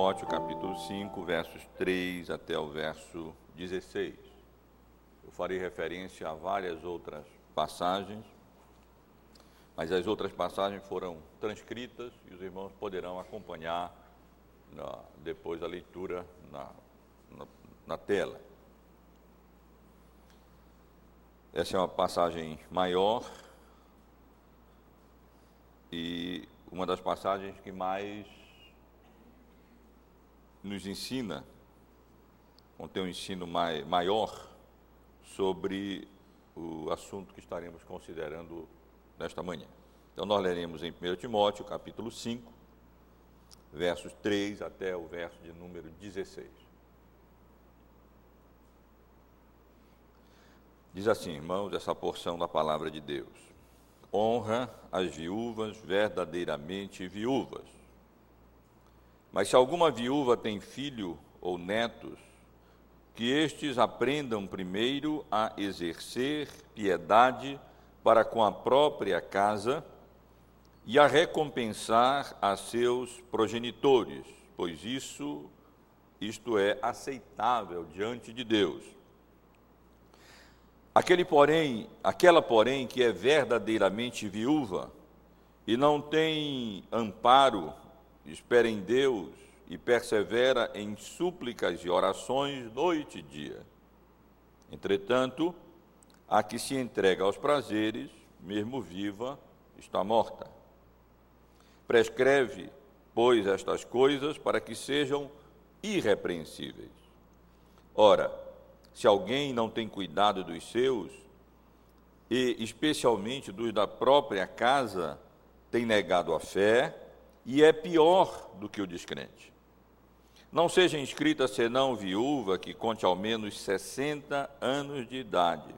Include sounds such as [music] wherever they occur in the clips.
Timóteo, capítulo 5, versos 3 até o verso 16. Eu farei referência a várias outras passagens, mas as outras passagens foram transcritas e os irmãos poderão acompanhar na, depois a leitura na, na, na tela. Essa é uma passagem maior e uma das passagens que mais nos ensina, contém um ensino mai, maior sobre o assunto que estaremos considerando nesta manhã. Então, nós leremos em 1 Timóteo, capítulo 5, versos 3 até o verso de número 16. Diz assim, irmãos, essa porção da palavra de Deus: honra as viúvas verdadeiramente viúvas. Mas se alguma viúva tem filho ou netos, que estes aprendam primeiro a exercer piedade para com a própria casa e a recompensar a seus progenitores, pois isso isto é aceitável diante de Deus. Aquele porém, aquela porém que é verdadeiramente viúva e não tem amparo, espera em Deus e persevera em súplicas e orações noite e dia. Entretanto, a que se entrega aos prazeres, mesmo viva, está morta. Prescreve, pois, estas coisas para que sejam irrepreensíveis. Ora, se alguém não tem cuidado dos seus, e especialmente dos da própria casa, tem negado a fé e é pior do que o descrente. Não seja inscrita senão viúva que conte ao menos 60 anos de idade,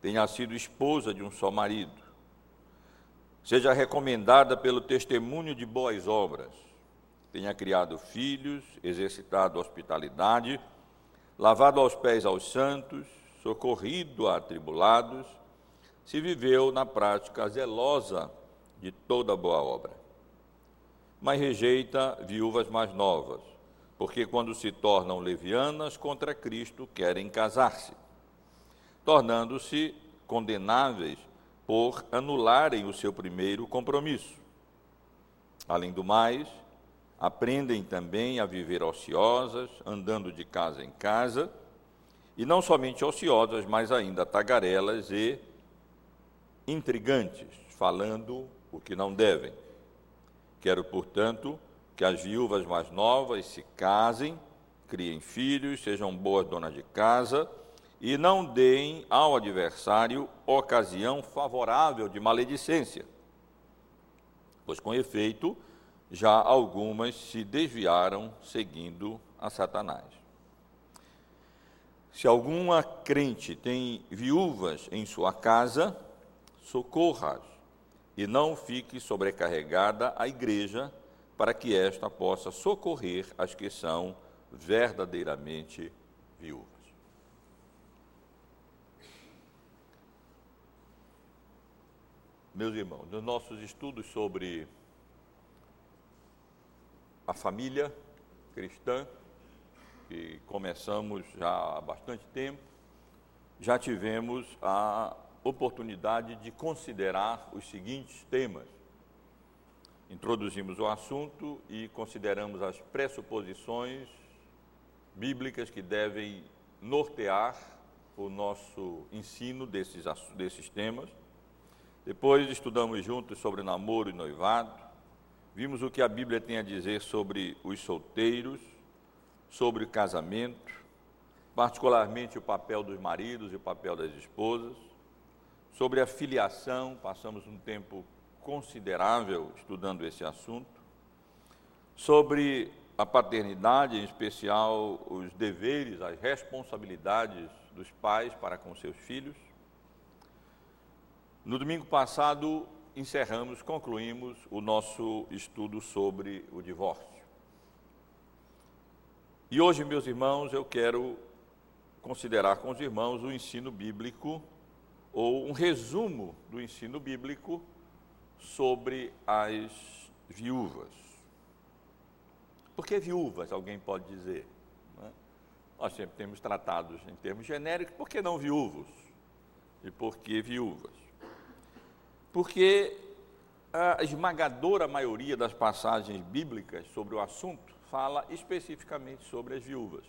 tenha sido esposa de um só marido, seja recomendada pelo testemunho de boas obras, tenha criado filhos, exercitado hospitalidade, lavado aos pés aos santos, socorrido a atribulados, se viveu na prática zelosa de toda boa obra. Mas rejeita viúvas mais novas, porque quando se tornam levianas contra Cristo, querem casar-se, tornando-se condenáveis por anularem o seu primeiro compromisso. Além do mais, aprendem também a viver ociosas, andando de casa em casa, e não somente ociosas, mas ainda tagarelas e intrigantes, falando o que não devem. Quero, portanto, que as viúvas mais novas se casem, criem filhos, sejam boas donas de casa e não deem ao adversário ocasião favorável de maledicência. Pois, com efeito, já algumas se desviaram seguindo a Satanás. Se alguma crente tem viúvas em sua casa, socorra-as e não fique sobrecarregada a igreja, para que esta possa socorrer as que são verdadeiramente viúvas. Meus irmãos, nos nossos estudos sobre a família cristã, que começamos já há bastante tempo, já tivemos a oportunidade de considerar os seguintes temas. Introduzimos o assunto e consideramos as pressuposições bíblicas que devem nortear o nosso ensino desses, desses temas. Depois estudamos juntos sobre namoro e noivado, Vimos o que a Bíblia tem a dizer sobre os solteiros, sobre o casamento, particularmente o papel dos maridos e o papel das esposas, sobre a filiação, passamos um tempo considerável estudando esse assunto, sobre a paternidade, em especial os deveres, as responsabilidades dos pais para com seus filhos. No domingo passado, encerramos, concluímos o nosso estudo sobre o divórcio. E hoje, meus irmãos, eu quero considerar com os irmãos o ensino bíblico, ou um resumo do ensino bíblico sobre as viúvas. Por que viúvas, alguém pode dizer? Né? Nós sempre temos tratados em termos genéricos, por que não viúvos? E por que viúvas? Porque a esmagadora maioria das passagens bíblicas sobre o assunto fala especificamente sobre as viúvas.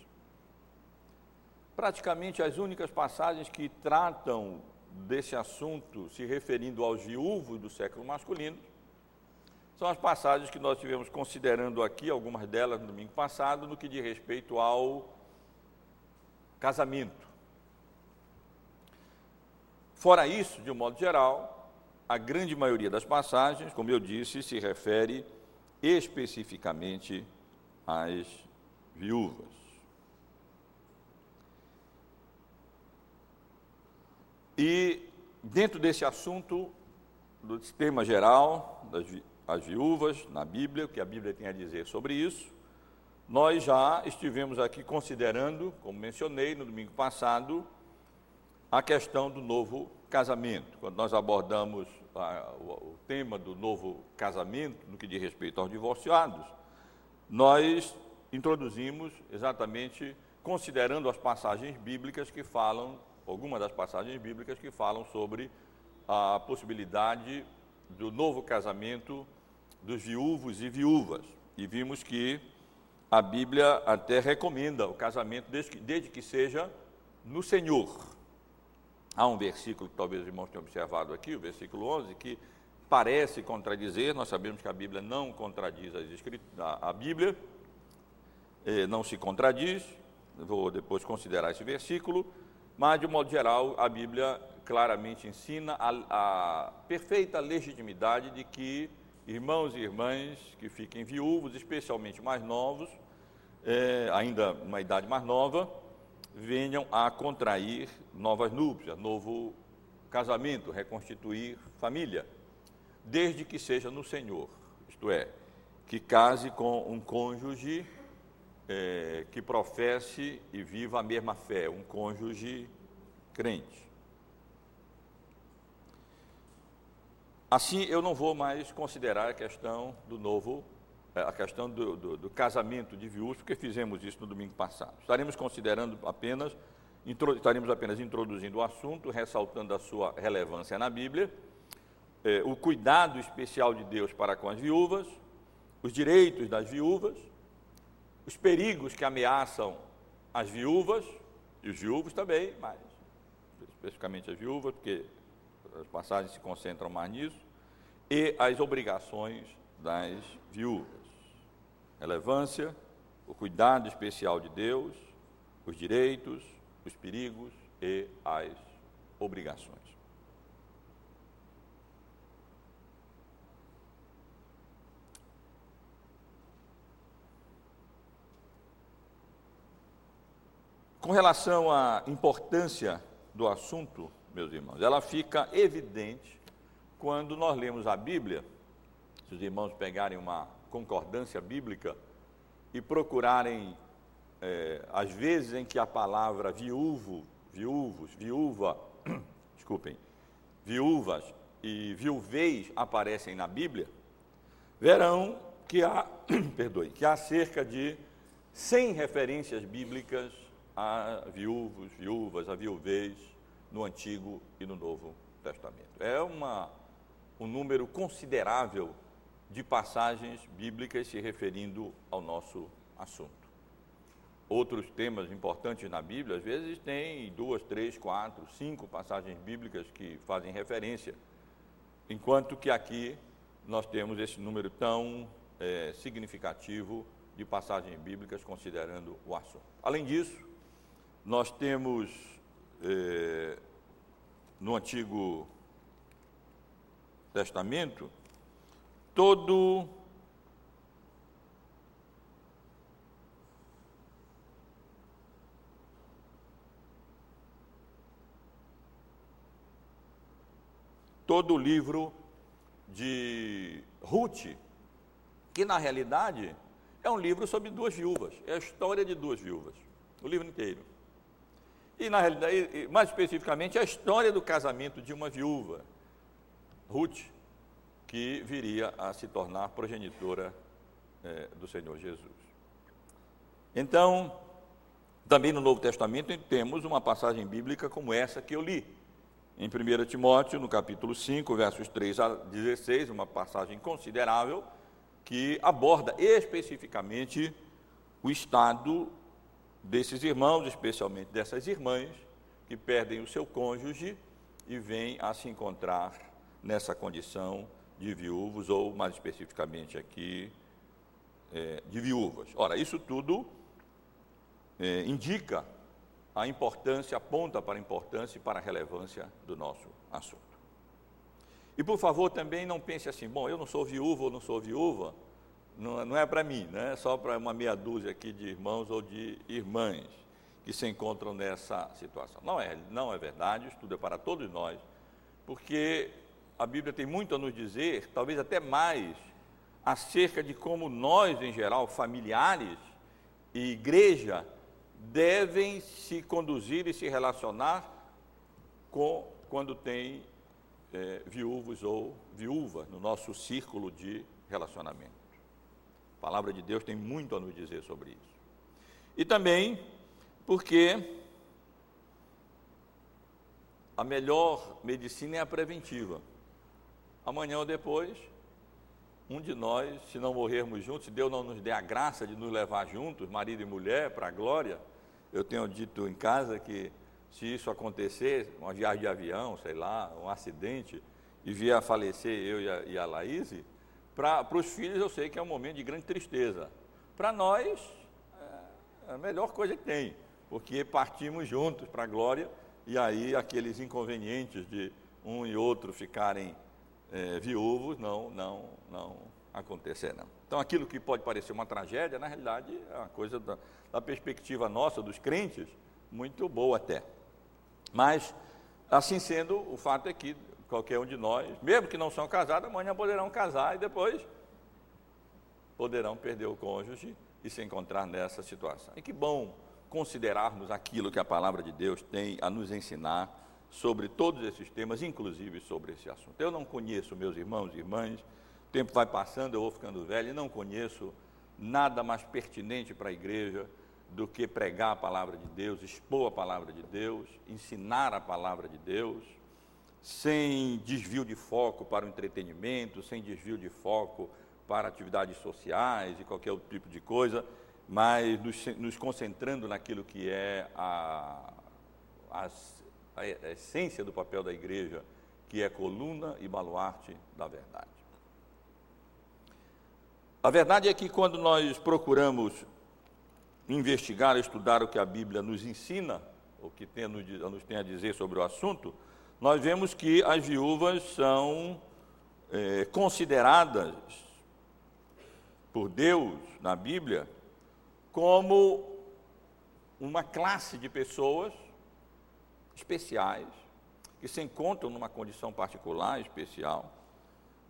Praticamente as únicas passagens que tratam desse assunto se referindo aos viúvos do século masculino são as passagens que nós tivemos considerando aqui, algumas delas no domingo passado, no que diz respeito ao casamento. Fora isso, de um modo geral, a grande maioria das passagens, como eu disse, se refere especificamente às viúvas. E dentro desse assunto, do tema geral, das as viúvas na Bíblia, o que a Bíblia tem a dizer sobre isso. Nós já estivemos aqui considerando, como mencionei no domingo passado, a questão do novo casamento. Quando nós abordamos a, o, o tema do novo casamento, no que diz respeito aos divorciados, nós introduzimos exatamente considerando as passagens bíblicas que falam, algumas das passagens bíblicas que falam sobre a possibilidade do novo casamento dos viúvos e viúvas. E vimos que a Bíblia até recomenda o casamento desde que, desde que seja no Senhor. Há um versículo que talvez os irmãos tenham observado aqui, o versículo 11, que parece contradizer, nós sabemos que a Bíblia não contradiz as a, a Bíblia eh, não se contradiz, vou depois considerar esse versículo, mas de modo geral a Bíblia claramente ensina a, a perfeita legitimidade de que irmãos e irmãs que fiquem viúvos, especialmente mais novos, é, ainda uma idade mais nova, venham a contrair novas núpcias, novo casamento, reconstituir família, desde que seja no Senhor, isto é, que case com um cônjuge é, que professe e viva a mesma fé, um cônjuge crente. Assim, eu não vou mais considerar a questão do novo, é, a questão do, do, do casamento de viúvos, porque fizemos isso no domingo passado. Estaremos considerando apenas, estaremos apenas introduzindo o assunto, ressaltando a sua relevância na Bíblia, é, o cuidado especial de Deus para com as viúvas, os direitos das viúvas, os perigos que ameaçam as viúvas, e os viúvos também, mas especificamente as viúvas, porque as passagens se concentram mais nisso, e as obrigações das viúvas. Relevância, o cuidado especial de Deus, os direitos, os perigos e as obrigações. Com relação à importância do assunto, meus irmãos, ela fica evidente quando nós lemos a Bíblia. Se os irmãos pegarem uma concordância bíblica e procurarem é, as vezes em que a palavra viúvo, viúvos, viúva, [clears throat] desculpem, viúvas e viuvez aparecem na Bíblia, verão que há, [clears throat] perdoe, que há cerca de 100 referências bíblicas a viúvos, viúvas, a viuvez, no Antigo e no Novo Testamento. É uma, um número considerável de passagens bíblicas se referindo ao nosso assunto. Outros temas importantes na Bíblia, às vezes, tem duas, três, quatro, cinco passagens bíblicas que fazem referência, enquanto que aqui nós temos esse número tão é, significativo de passagens bíblicas considerando o assunto. Além disso, nós temos é, no Antigo Testamento, todo todo o livro de Ruth, que na realidade é um livro sobre duas viúvas, é a história de duas viúvas, o livro inteiro. E, na realidade, mais especificamente, a história do casamento de uma viúva, Ruth, que viria a se tornar progenitora é, do Senhor Jesus. Então, também no Novo Testamento temos uma passagem bíblica como essa que eu li. Em 1 Timóteo, no capítulo 5, versos 3 a 16, uma passagem considerável que aborda especificamente o estado desses irmãos, especialmente dessas irmãs, que perdem o seu cônjuge e vêm a se encontrar nessa condição de viúvos, ou mais especificamente aqui, é, de viúvas. Ora, isso tudo é, indica a importância, aponta para a importância e para a relevância do nosso assunto. E por favor, também não pense assim, bom, eu não sou viúvo ou não sou viúva, não, não é para mim, né? é só para uma meia dúzia aqui de irmãos ou de irmãs que se encontram nessa situação. Não é, não é verdade, isso tudo é para todos nós, porque a Bíblia tem muito a nos dizer, talvez até mais, acerca de como nós, em geral, familiares e igreja, devem se conduzir e se relacionar com quando tem é, viúvos ou viúvas no nosso círculo de relacionamento. A palavra de Deus tem muito a nos dizer sobre isso. E também porque a melhor medicina é a preventiva. Amanhã ou depois, um de nós, se não morrermos juntos, se Deus não nos der a graça de nos levar juntos, marido e mulher, para a glória, eu tenho dito em casa que se isso acontecer, uma viagem de avião, sei lá, um acidente, e vier a falecer eu e a, e a para os filhos eu sei que é um momento de grande tristeza. Para nós, é, é a melhor coisa que tem, porque partimos juntos para a glória, e aí aqueles inconvenientes de um e outro ficarem é, viúvos não, não, não acontecerão. Então aquilo que pode parecer uma tragédia, na realidade é uma coisa da, da perspectiva nossa, dos crentes, muito boa até. Mas, assim sendo, o fato é que qualquer um de nós, mesmo que não são casados, amanhã poderão casar e depois poderão perder o cônjuge e se encontrar nessa situação. E que bom considerarmos aquilo que a palavra de Deus tem a nos ensinar sobre todos esses temas, inclusive sobre esse assunto. Eu não conheço, meus irmãos e irmãs, o tempo vai passando, eu vou ficando velho e não conheço nada mais pertinente para a igreja do que pregar a palavra de Deus, expor a palavra de Deus, ensinar a palavra de Deus, sem desvio de foco para o entretenimento, sem desvio de foco para atividades sociais e qualquer outro tipo de coisa, mas nos, nos concentrando naquilo que é a, a, a essência do papel da igreja, que é coluna e baluarte da verdade. A verdade é que quando nós procuramos investigar, estudar o que a Bíblia nos ensina, o que tem, nos tem a dizer sobre o assunto, nós vemos que as viúvas são é, consideradas por Deus na Bíblia como uma classe de pessoas especiais que se encontram numa condição particular, especial,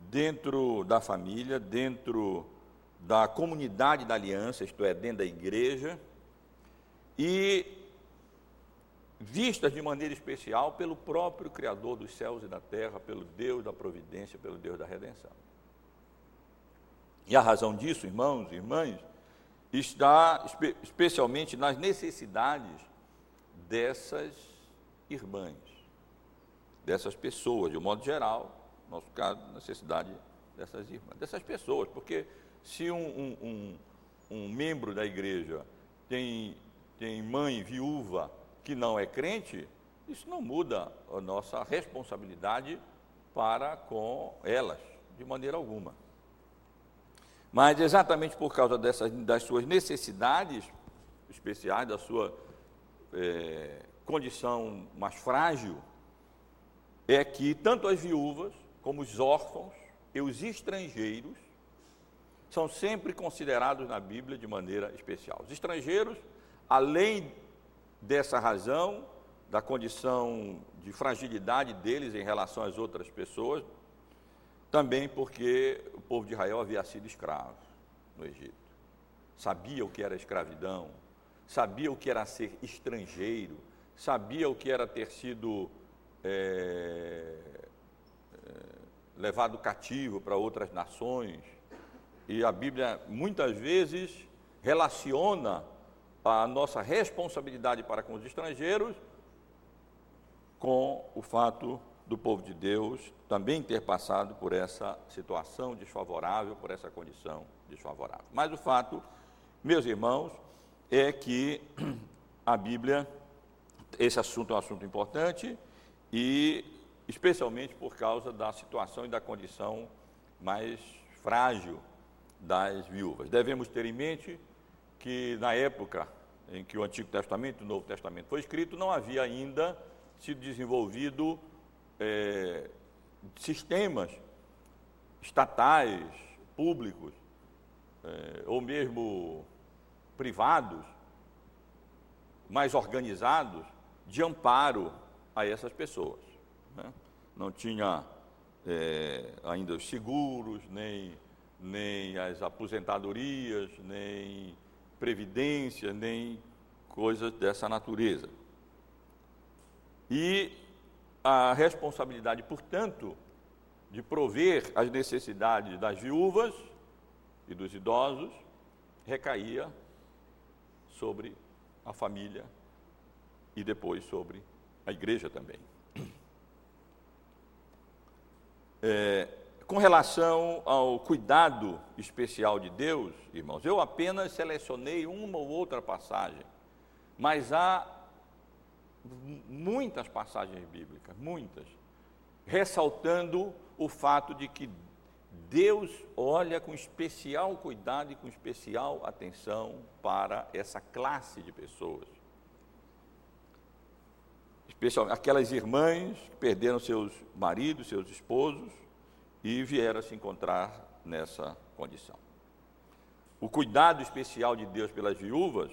dentro da família, dentro da comunidade da aliança, isto é, dentro da igreja, e vistas de maneira especial pelo próprio Criador dos céus e da terra, pelo Deus da providência, pelo Deus da redenção. E a razão disso, irmãos e irmãs, está espe especialmente nas necessidades dessas irmãs, dessas pessoas, de um modo geral, no nosso caso, necessidade dessas irmãs, dessas pessoas, porque se um, um, um, um membro da igreja tem, tem mãe viúva que não é crente, isso não muda a nossa responsabilidade para com elas, de maneira alguma. Mas exatamente por causa dessas, das suas necessidades especiais, da sua é, condição mais frágil, é que tanto as viúvas como os órfãos e os estrangeiros são sempre considerados na Bíblia de maneira especial. Os estrangeiros, além dessa razão, da condição de fragilidade deles em relação às outras pessoas, também porque o povo de Israel havia sido escravo no Egito. Sabia o que era escravidão, sabia o que era ser estrangeiro, sabia o que era ter sido é, é, levado cativo para outras nações, e a Bíblia muitas vezes relaciona a nossa responsabilidade para com os estrangeiros com o fato do povo de Deus também ter passado por essa situação desfavorável, por essa condição desfavorável. Mas o fato, meus irmãos, é que a Bíblia, esse assunto é um assunto importante e especialmente por causa da situação e da condição mais frágil das viúvas. Devemos ter em mente que na época em que o Antigo Testamento e o Novo Testamento foi escrito, não havia ainda sido desenvolvido é, sistemas estatais, públicos, é, ou mesmo privados, mais organizados, de amparo a essas pessoas. Né? Não tinha é, ainda os seguros, nem, nem as aposentadorias, nem previdência, nem coisas dessa natureza. E a responsabilidade, portanto, de prover as necessidades das viúvas e dos idosos recaía sobre a família e depois sobre a igreja também. [clears throat] É, com relação ao cuidado especial de Deus, irmãos, eu apenas selecionei uma ou outra passagem, mas há muitas passagens bíblicas, muitas, ressaltando o fato de que Deus olha com especial cuidado e com especial atenção para essa classe de pessoas. Especialmente aquelas irmãs que perderam seus maridos, seus esposos e vieram se encontrar nessa condição. O cuidado especial de Deus pelas viúvas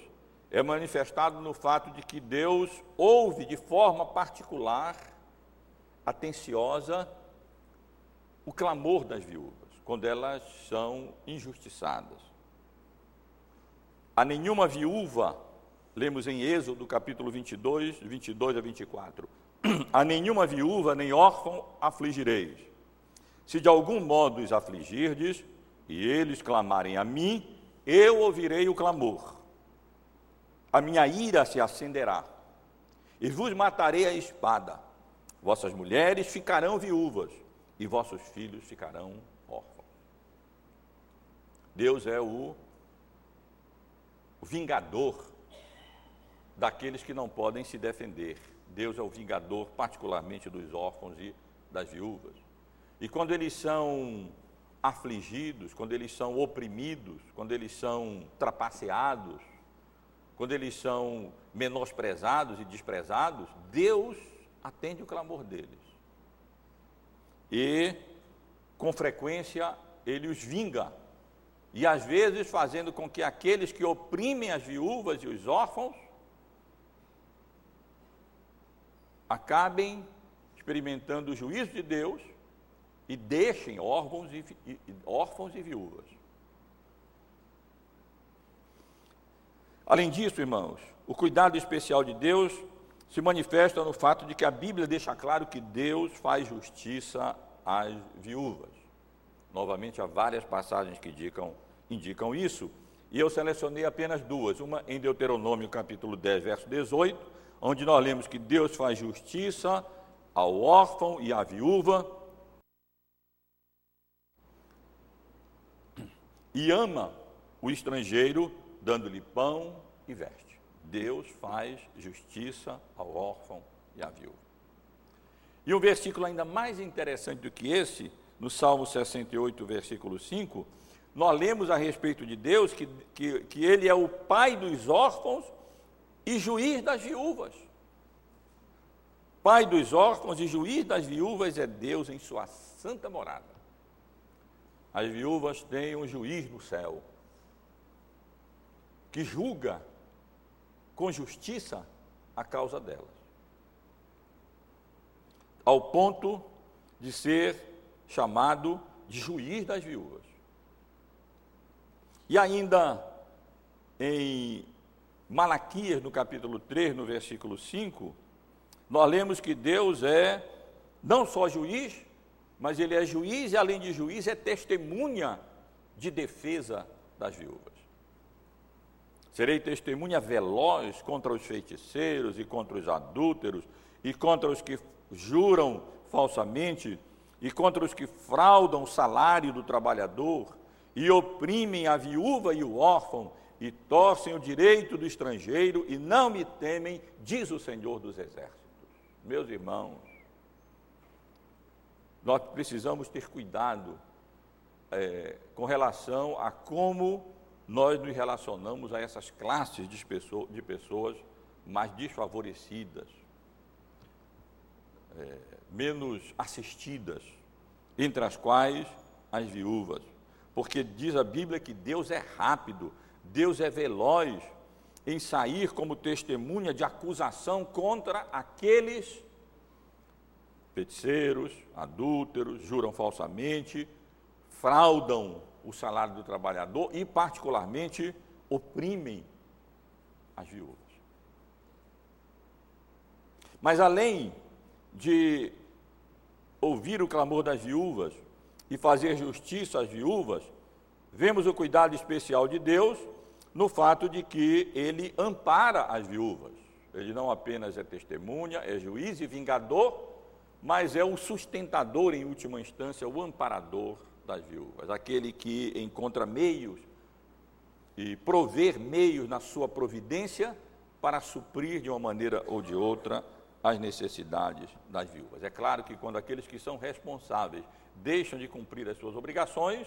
é manifestado no fato de que Deus ouve de forma particular, atenciosa, o clamor das viúvas, quando elas são injustiçadas. A nenhuma viúva, lemos em Êxodo capítulo 22, 22 a 24, [clears throat] a nenhuma viúva nem órfão afligireis. Se de algum modo os afligirdes, e eles clamarem a mim, eu ouvirei o clamor. A minha ira se acenderá, e vos matarei a espada. Vossas mulheres ficarão viúvas, e vossos filhos ficarão órfãos. Deus é o, vingador daqueles que não podem se defender. Deus é o vingador, particularmente dos órfãos e das viúvas. E quando eles são afligidos, quando eles são oprimidos, quando eles são trapaceados, quando eles são menosprezados e desprezados, Deus atende o clamor deles e, com frequência, ele os vinga. E às vezes fazendo com que aqueles que oprimem as viúvas e os órfãos acabem experimentando o juízo de Deus e deixem órfãos e, e, órfãos e viúvas. Além disso, irmãos, o cuidado especial de Deus se manifesta no fato de que a Bíblia deixa claro que Deus faz justiça às viúvas. Novamente, há várias passagens que indicam, indicam isso, e eu selecionei apenas duas. Uma em Deuteronômio, capítulo 10, verso 18, onde nós lemos que Deus faz justiça ao órfão e à viúva e ama o estrangeiro, dando-lhe pão e veste. Deus faz justiça ao órfão e à viúva. E um versículo ainda mais interessante do que esse, no Salmo 68, versículo 5, nós lemos a respeito de Deus que, que, que Ele é o pai dos órfãos e juiz das viúvas. Pai dos órfãos e juiz das viúvas é Deus em sua santa morada. As viúvas têm um juiz no céu que julga com justiça a causa delas. Ao ponto de ser chamado de juiz das viúvas. E ainda em Malaquias, no capítulo 3, no versículo 5, nós lemos que Deus é não só juiz, mas ele é juiz e, além de juiz, é testemunha de defesa das viúvas. Serei testemunha veloz contra os feiticeiros e contra os adúlteros e contra os que juram falsamente e contra os que fraudam o salário do trabalhador e oprimem a viúva e o órfão e torcem o direito do estrangeiro e não me temem, diz o Senhor dos Exércitos. Meus irmãos, nós precisamos ter cuidado é, com relação a como nós nos relacionamos a essas classes de, pessoa, de pessoas mais desfavorecidas, é, menos assistidas, entre as quais as viúvas. Porque diz a Bíblia que Deus é rápido, Deus é veloz em sair como testemunha de acusação contra aqueles feiticeiros, adúlteros, juram falsamente, fraudam o salário do trabalhador e, particularmente, oprimem as viúvas. Mas além de ouvir o clamor das viúvas e fazer justiça às viúvas, vemos o cuidado especial de Deus no fato de que ele ampara as viúvas. Ele não apenas é testemunha, é juiz e vingador, mas é o sustentador, em última instância, o amparador das viúvas, aquele que encontra meios e prover meios na sua providência para suprir de uma maneira ou de outra as necessidades das viúvas. É claro que quando aqueles que são responsáveis deixam de cumprir as suas obrigações,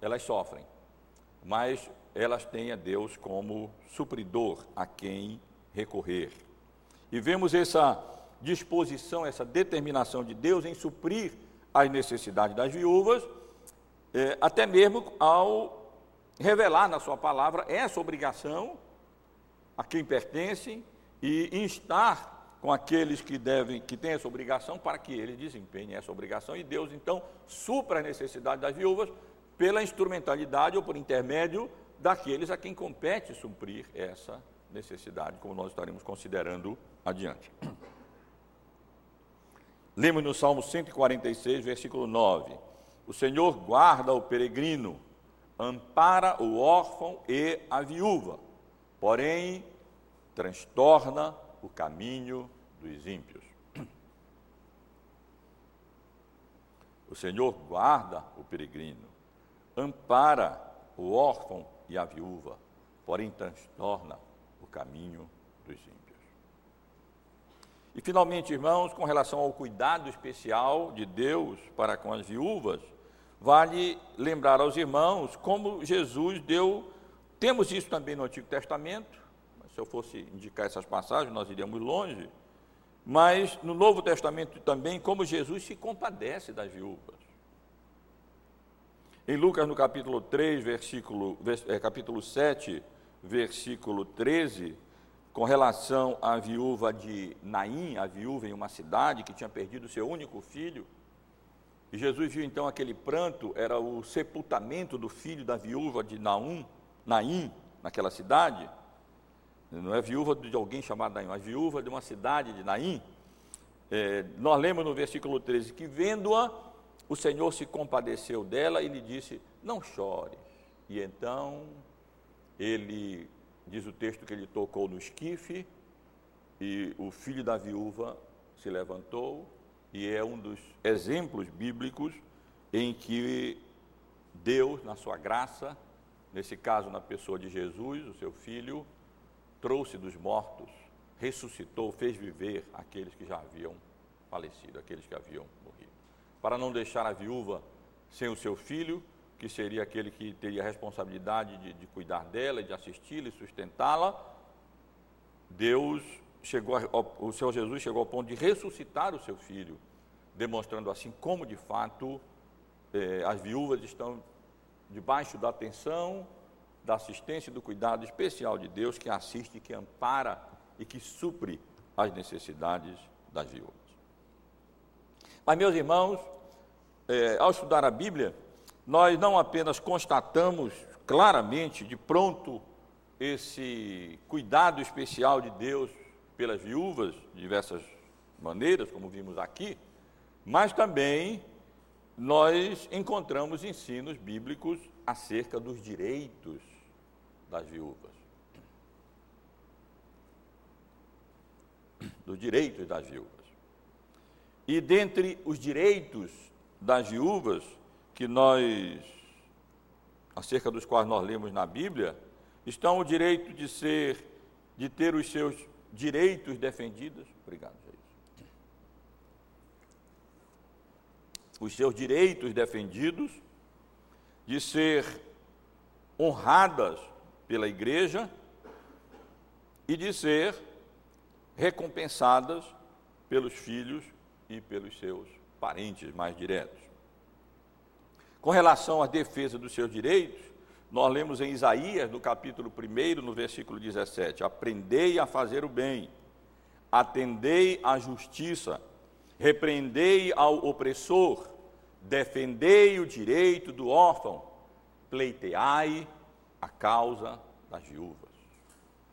elas sofrem, mas elas têm a Deus como supridor a quem recorrer. E vemos essa disposição, essa determinação de Deus em suprir as necessidades das viúvas, é, até mesmo ao revelar na sua palavra essa obrigação a quem pertence e instar com aqueles que devem, que têm essa obrigação, para que eles desempenhem essa obrigação e Deus então supra a necessidade das viúvas pela instrumentalidade ou por intermédio daqueles a quem compete suprir essa necessidade, como nós estaremos considerando adiante. [clears throat] Lemos no Salmo 146, versículo 9: O Senhor guarda o peregrino, ampara o órfão e a viúva, porém transtorna o caminho dos ímpios. O Senhor guarda o peregrino, ampara o órfão e a viúva, porém transtorna o caminho dos ímpios. E finalmente, irmãos, com relação ao cuidado especial de Deus para com as viúvas, vale lembrar aos irmãos como Jesus deu, temos isso também no Antigo Testamento, se eu fosse indicar essas passagens, nós iríamos longe. Mas no Novo Testamento também, como Jesus se compadece das viúvas. Em Lucas, no capítulo 3, versículo, é, capítulo 7, versículo 13, com relação à viúva de Naim, a viúva em uma cidade que tinha perdido seu único filho, e Jesus viu então aquele pranto, era o sepultamento do filho da viúva de Naum, Naim, naquela cidade. Não é viúva de alguém chamado Naim, mas viúva de uma cidade de Naim. É, nós lemos no versículo 13 que, vendo-a, o Senhor se compadeceu dela e lhe disse: Não chore. E então ele, diz o texto que ele tocou no esquife, e o filho da viúva se levantou, e é um dos exemplos bíblicos em que Deus, na sua graça, nesse caso na pessoa de Jesus, o seu filho, trouxe dos mortos, ressuscitou, fez viver aqueles que já haviam falecido, aqueles que haviam morrido. Para não deixar a viúva sem o seu filho, que seria aquele que teria a responsabilidade de, de cuidar dela, de assisti-la e sustentá-la, Deus chegou, o Senhor Jesus chegou ao ponto de ressuscitar o seu filho, demonstrando assim como de fato eh, as viúvas estão debaixo da atenção da assistência e do cuidado especial de Deus que assiste, que ampara e que supre as necessidades das viúvas. Mas, meus irmãos, é, ao estudar a Bíblia, nós não apenas constatamos claramente, de pronto, esse cuidado especial de Deus pelas viúvas, de diversas maneiras, como vimos aqui, mas também nós encontramos ensinos bíblicos acerca dos direitos das viúvas. Dos direitos das viúvas. E dentre os direitos das viúvas, que nós acerca dos quais nós lemos na Bíblia, estão o direito de ser de ter os seus direitos defendidos. Obrigado, Jair. Os seus direitos defendidos, de ser honradas pela igreja e de ser recompensadas pelos filhos e pelos seus parentes mais diretos. Com relação à defesa dos seus direitos, nós lemos em Isaías, no capítulo 1, no versículo 17: Aprendei a fazer o bem, atendei à justiça, repreendei ao opressor, defendei o direito do órfão, pleiteai a causa das viúvas.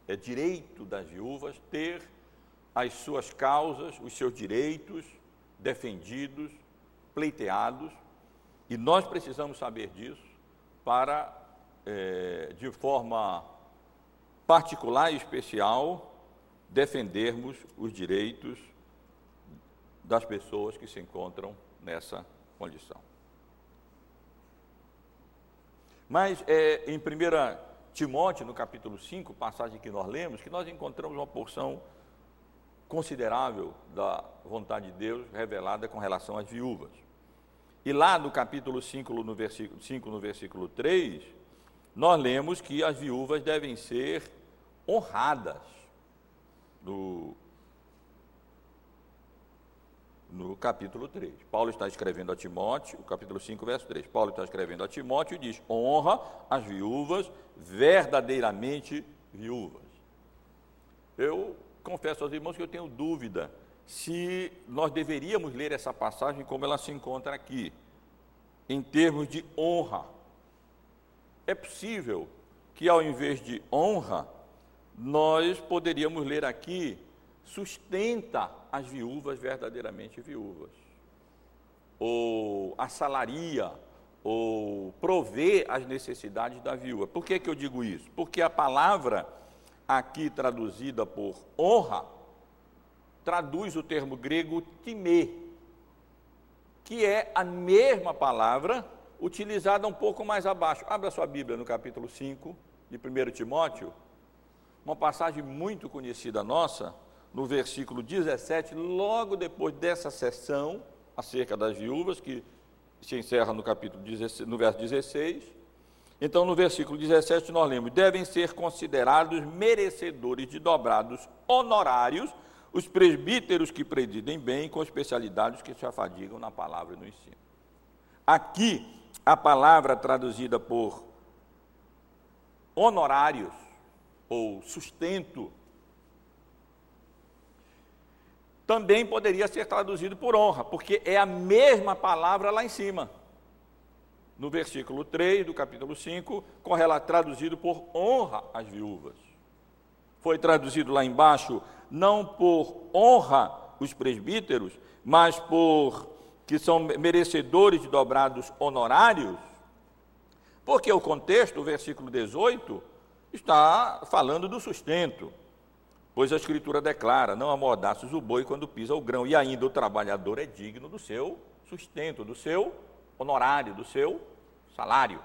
É direito das viúvas ter as suas causas, os seus direitos defendidos, pleiteados, e nós precisamos saber disso para, é, de forma particular e especial, defendermos os direitos das pessoas que se encontram nessa condição. Mas é, em 1 Timóteo, no capítulo 5, passagem que nós lemos, que nós encontramos uma porção considerável da vontade de Deus revelada com relação às viúvas. E lá no capítulo 5, no versículo, 5, no versículo 3, nós lemos que as viúvas devem ser honradas. No, no capítulo 3. Paulo está escrevendo a Timóteo, capítulo 5, verso 3. Paulo está escrevendo a Timóteo e diz: honra as viúvas, verdadeiramente viúvas. Eu confesso aos irmãos que eu tenho dúvida se nós deveríamos ler essa passagem como ela se encontra aqui, em termos de honra. É possível que, ao invés de honra, nós poderíamos ler aqui sustenta as viúvas verdadeiramente viúvas, ou assalaria, ou provê as necessidades da viúva. Por que, que eu digo isso? Porque a palavra aqui traduzida por honra traduz o termo grego timê, que é a mesma palavra utilizada um pouco mais abaixo. Abra sua Bíblia no capítulo 5 de 1 Timóteo, uma passagem muito conhecida nossa, no versículo 17, logo depois dessa sessão acerca das viúvas, que se encerra no capítulo 16, no verso 16. Então, no versículo 17, nós lemos: devem ser considerados merecedores de dobrados honorários os presbíteros que presidem bem, com especialidades que se afadigam na palavra e no ensino. Aqui, a palavra traduzida por honorários ou sustento também poderia ser traduzido por honra, porque é a mesma palavra lá em cima. No versículo 3 do capítulo 5, correla traduzido por honra às viúvas. Foi traduzido lá embaixo não por honra os presbíteros, mas por que são merecedores de dobrados honorários, porque o contexto, o versículo 18, está falando do sustento. Pois a Escritura declara: não amordaças o boi quando pisa o grão, e ainda o trabalhador é digno do seu sustento, do seu honorário, do seu salário.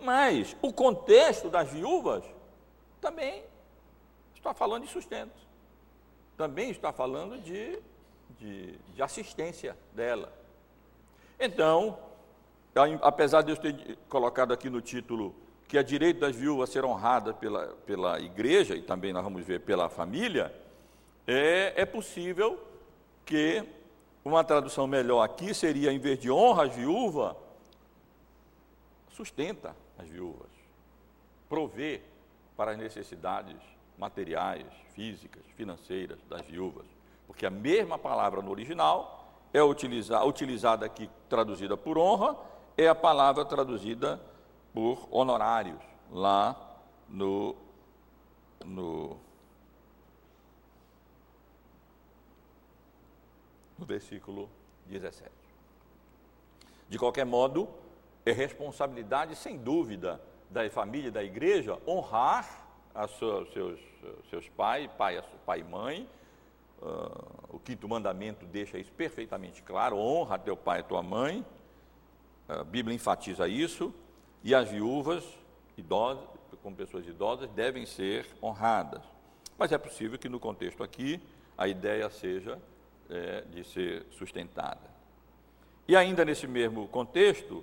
Mas o contexto das viúvas também está falando de sustento. Também está falando de, de, de assistência dela. Então, apesar de eu ter colocado aqui no título que é direito das viúvas ser honrada pela, pela igreja, e também nós vamos ver pela família, é, é possível que uma tradução melhor aqui seria, em vez de honra as viúvas, sustenta as viúvas, provê para as necessidades materiais, físicas, financeiras das viúvas. Porque a mesma palavra no original é utilizada, utilizada aqui, traduzida por honra, é a palavra traduzida por honorários, lá no, no, no versículo 17. De qualquer modo, é responsabilidade, sem dúvida, da família da igreja honrar a sua, seus, seus pais, pai, pai e mãe. Uh, o quinto mandamento deixa isso perfeitamente claro: honra teu pai e tua mãe. A Bíblia enfatiza isso. E as viúvas, idosas, como pessoas idosas, devem ser honradas. Mas é possível que no contexto aqui a ideia seja é, de ser sustentada. E ainda nesse mesmo contexto,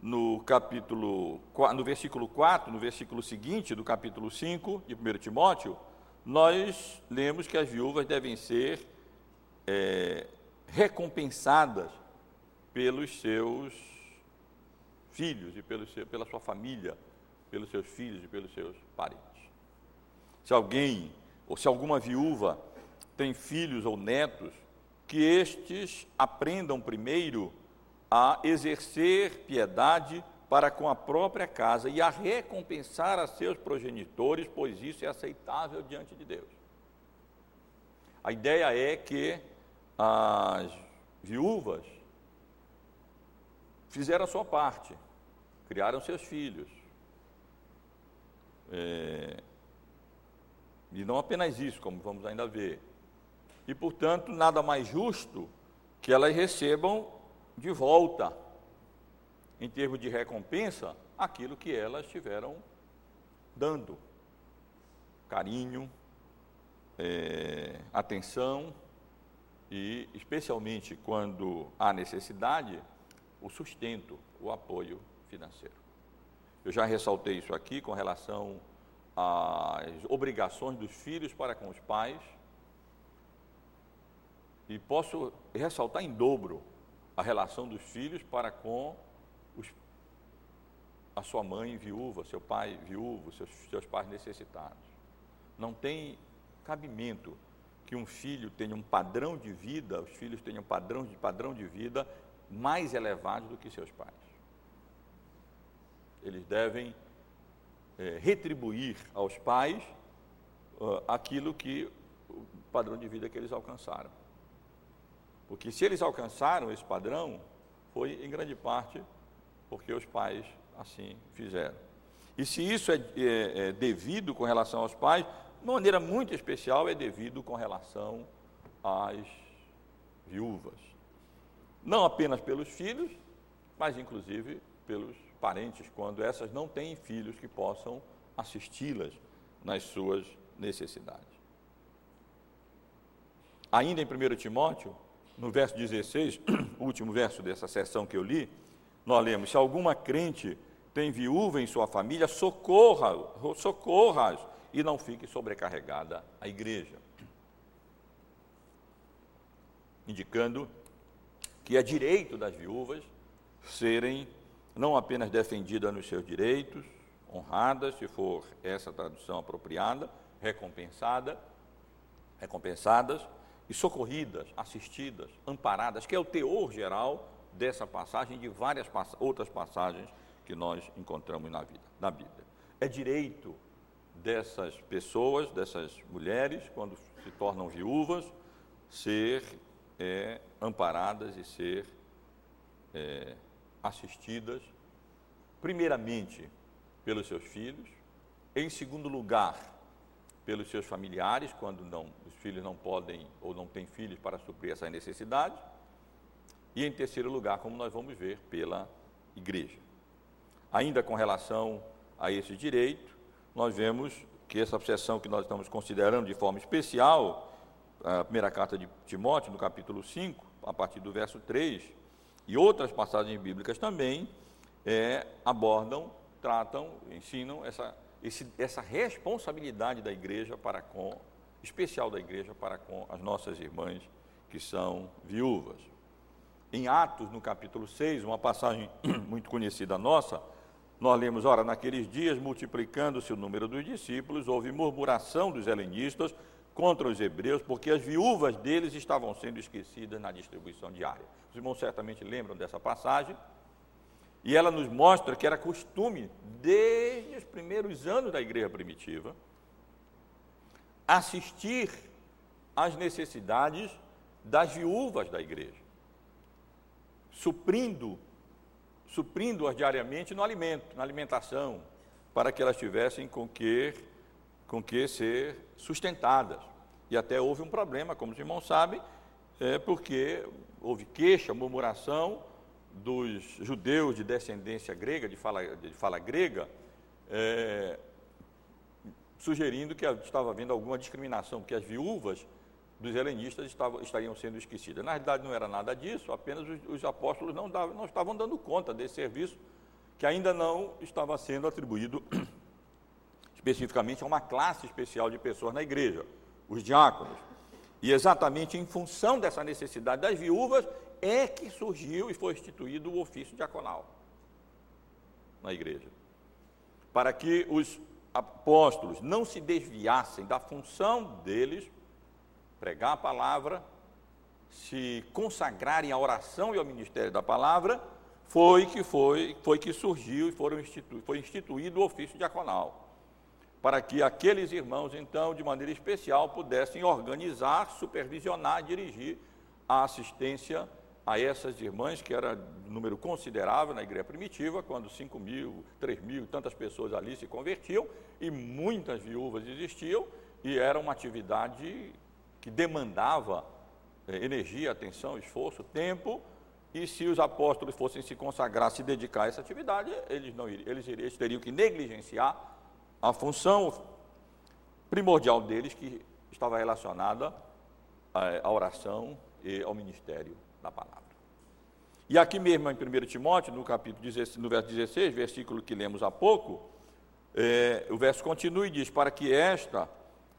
no capítulo, no versículo 4, no versículo seguinte do capítulo 5 de 1 Timóteo, nós lemos que as viúvas devem ser é, recompensadas pelos seus filhos e pelo seu, pela sua família, pelos seus filhos e pelos seus parentes. Se alguém, ou se alguma viúva tem filhos ou netos, que estes aprendam primeiro a exercer piedade para com a própria casa e a recompensar a seus progenitores, pois isso é aceitável diante de Deus. A ideia é que as viúvas fizeram a sua parte, criaram seus filhos. É, e não apenas isso, como vamos ainda ver. E, portanto, nada mais justo que elas recebam de volta, em termos de recompensa, aquilo que elas estiveram dando: carinho, é, atenção e, especialmente quando há necessidade, o sustento, o apoio financeiro. Eu já ressaltei isso aqui com relação às obrigações dos filhos para com os pais. E posso ressaltar em dobro a relação dos filhos para com os, a sua mãe viúva, seu pai viúvo, seus, seus pais necessitados. Não tem cabimento que um filho tenha um padrão de vida, os filhos tenham padrão de, padrão de vida mais elevado do que seus pais. Eles devem é, retribuir aos pais uh, aquilo que o padrão de vida que eles alcançaram. Porque se eles alcançaram esse padrão, foi em grande parte porque os pais assim fizeram. E se isso é, é, é devido com relação aos pais, de uma maneira muito especial é devido com relação às viúvas. Não apenas pelos filhos, mas inclusive pelos parentes, quando essas não têm filhos que possam assisti-las nas suas necessidades. Ainda em 1 Timóteo, no verso 16, [clears throat] o último verso dessa sessão que eu li, nós lemos: Se alguma crente tem viúva em sua família, socorra, socorra e não fique sobrecarregada a igreja. Indicando que é direito das viúvas serem não apenas defendidas nos seus direitos, honradas, se for essa tradução apropriada, recompensada, recompensadas, e socorridas, assistidas, amparadas, que é o teor geral dessa passagem e de várias pass outras passagens que nós encontramos na, vida, na Bíblia. É direito dessas pessoas, dessas mulheres, quando se tornam viúvas, ser é, amparadas e ser é, assistidas, primeiramente pelos seus filhos, em segundo lugar, pelos seus familiares, quando não, os filhos não podem ou não têm filhos para suprir essa necessidade. E em terceiro lugar, como nós vamos ver, pela igreja. Ainda com relação a esse direito, nós vemos que essa obsessão que nós estamos considerando de forma especial, a primeira carta de Timóteo, no capítulo 5, a partir do verso 3, e outras passagens bíblicas também, é, abordam, tratam, ensinam essa esse, essa responsabilidade da igreja para com, especial da igreja para com as nossas irmãs que são viúvas. Em Atos, no capítulo 6, uma passagem [clears throat] muito conhecida nossa, nós lemos, ora, naqueles dias, multiplicando-se o número dos discípulos, houve murmuração dos helenistas contra os hebreus, porque as viúvas deles estavam sendo esquecidas na distribuição diária. Os irmãos certamente lembram dessa passagem, e ela nos mostra que era costume, desde os primeiros anos da igreja primitiva, assistir às necessidades das viúvas da igreja, suprindo, suprindo-as diariamente no alimento, na alimentação, para que elas tivessem com que com que ser sustentadas. E até houve um problema, como os irmãos sabem, é, porque houve queixa, murmuração dos judeus de descendência grega, de fala, de fala grega, é, sugerindo que estava havendo alguma discriminação, porque as viúvas dos helenistas estavam, estariam sendo esquecidas. Na realidade, não era nada disso, apenas os, os apóstolos não, davam, não estavam dando conta desse serviço que ainda não estava sendo atribuído [clears throat] especificamente a uma classe especial de pessoas na igreja, os diáconos. E exatamente em função dessa necessidade das viúvas é que surgiu e foi instituído o ofício diaconal na igreja. Para que os apóstolos não se desviassem da função deles, pregar a palavra, se consagrarem à oração e ao ministério da palavra, foi que foi, foi que surgiu e foram institu, foi instituído o ofício diaconal. Para que aqueles irmãos, então, de maneira especial, pudessem organizar, supervisionar, dirigir a assistência a essas irmãs, que era número considerável na igreja primitiva, quando 5 mil, 3 mil, tantas pessoas ali se convertiam, e muitas viúvas existiam, e era uma atividade que demandava eh, energia, atenção, esforço, tempo, e se os apóstolos fossem se consagrar, se dedicar a essa atividade, eles, não iriam, eles, eles teriam que negligenciar a função primordial deles, que estava relacionada eh, à oração e ao ministério da palavra. E aqui mesmo em 1 Timóteo, no capítulo 16, no verso 16, versículo que lemos há pouco, é, o verso continua e diz: Para que esta,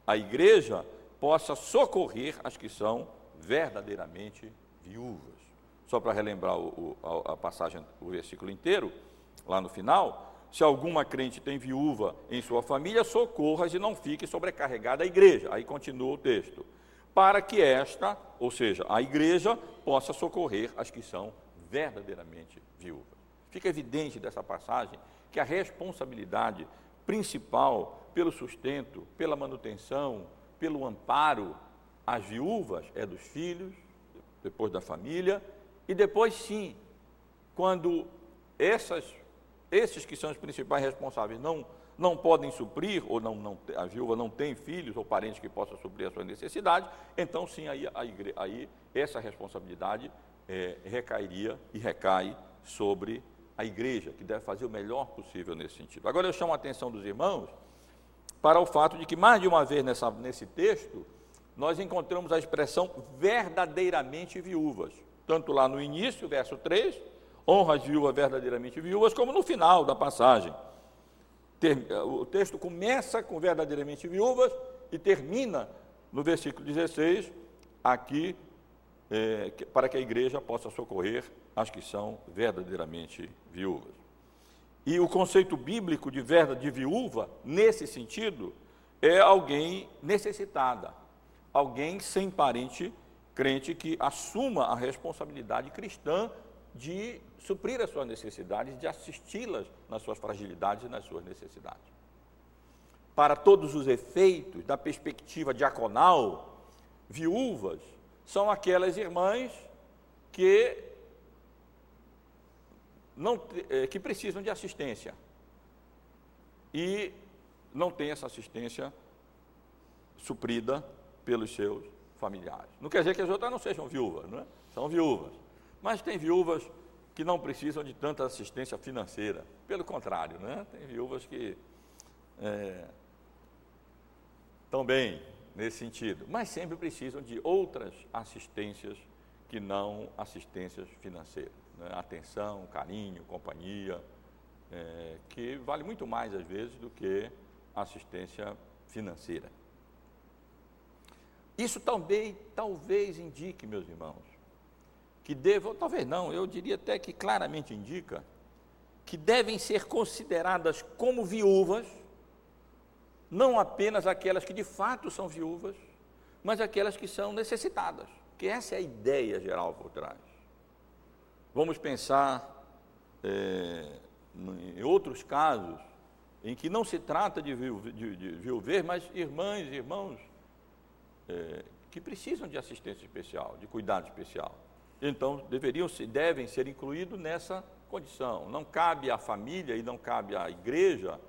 a igreja, possa socorrer as que são verdadeiramente viúvas. Só para relembrar o, o, a, passagem, o versículo inteiro, lá no final, se alguma crente tem viúva em sua família, socorra-as e não fique sobrecarregada a igreja. Aí continua o texto para que esta, ou seja, a igreja, possa socorrer as que são verdadeiramente viúvas. Fica evidente dessa passagem que a responsabilidade principal pelo sustento, pela manutenção, pelo amparo às viúvas é dos filhos, depois da família, e depois sim, quando essas, esses que são os principais responsáveis não não podem suprir, ou não, não, a viúva não tem filhos ou parentes que possam suprir a sua necessidade, então sim, aí, igre, aí essa responsabilidade é, recairia e recai sobre a igreja, que deve fazer o melhor possível nesse sentido. Agora eu chamo a atenção dos irmãos para o fato de que mais de uma vez nessa, nesse texto, nós encontramos a expressão verdadeiramente viúvas, tanto lá no início, verso 3, honra as viúvas verdadeiramente viúvas, como no final da passagem o texto começa com verdadeiramente viúvas e termina no versículo 16, aqui, é, para que a igreja possa socorrer as que são verdadeiramente viúvas. E o conceito bíblico de verdade de viúva, nesse sentido, é alguém necessitada, alguém sem parente crente que assuma a responsabilidade cristã de suprir as suas necessidades, de assisti-las nas suas fragilidades e nas suas necessidades. Para todos os efeitos, da perspectiva diaconal, viúvas são aquelas irmãs que não, eh, que precisam de assistência e não têm essa assistência suprida pelos seus familiares. Não quer dizer que as outras não sejam viúvas, não é? São viúvas. Mas tem viúvas que não precisam de tanta assistência financeira. Pelo contrário, né? tem viúvas que é, estão bem nesse sentido, mas sempre precisam de outras assistências que não assistências financeiras. Né? Atenção, carinho, companhia, é, que vale muito mais às vezes do que assistência financeira. Isso também talvez indique, meus irmãos, que devam, talvez não, eu diria até que claramente indica, que devem ser consideradas como viúvas, não apenas aquelas que de fato são viúvas, mas aquelas que são necessitadas, que essa é a ideia geral por trás. Vamos pensar é, em outros casos em que não se trata de, de, de viúver mas irmãs e irmãos é, que precisam de assistência especial, de cuidado especial então deveriam se devem ser incluídos nessa condição. Não cabe à família e não cabe à igreja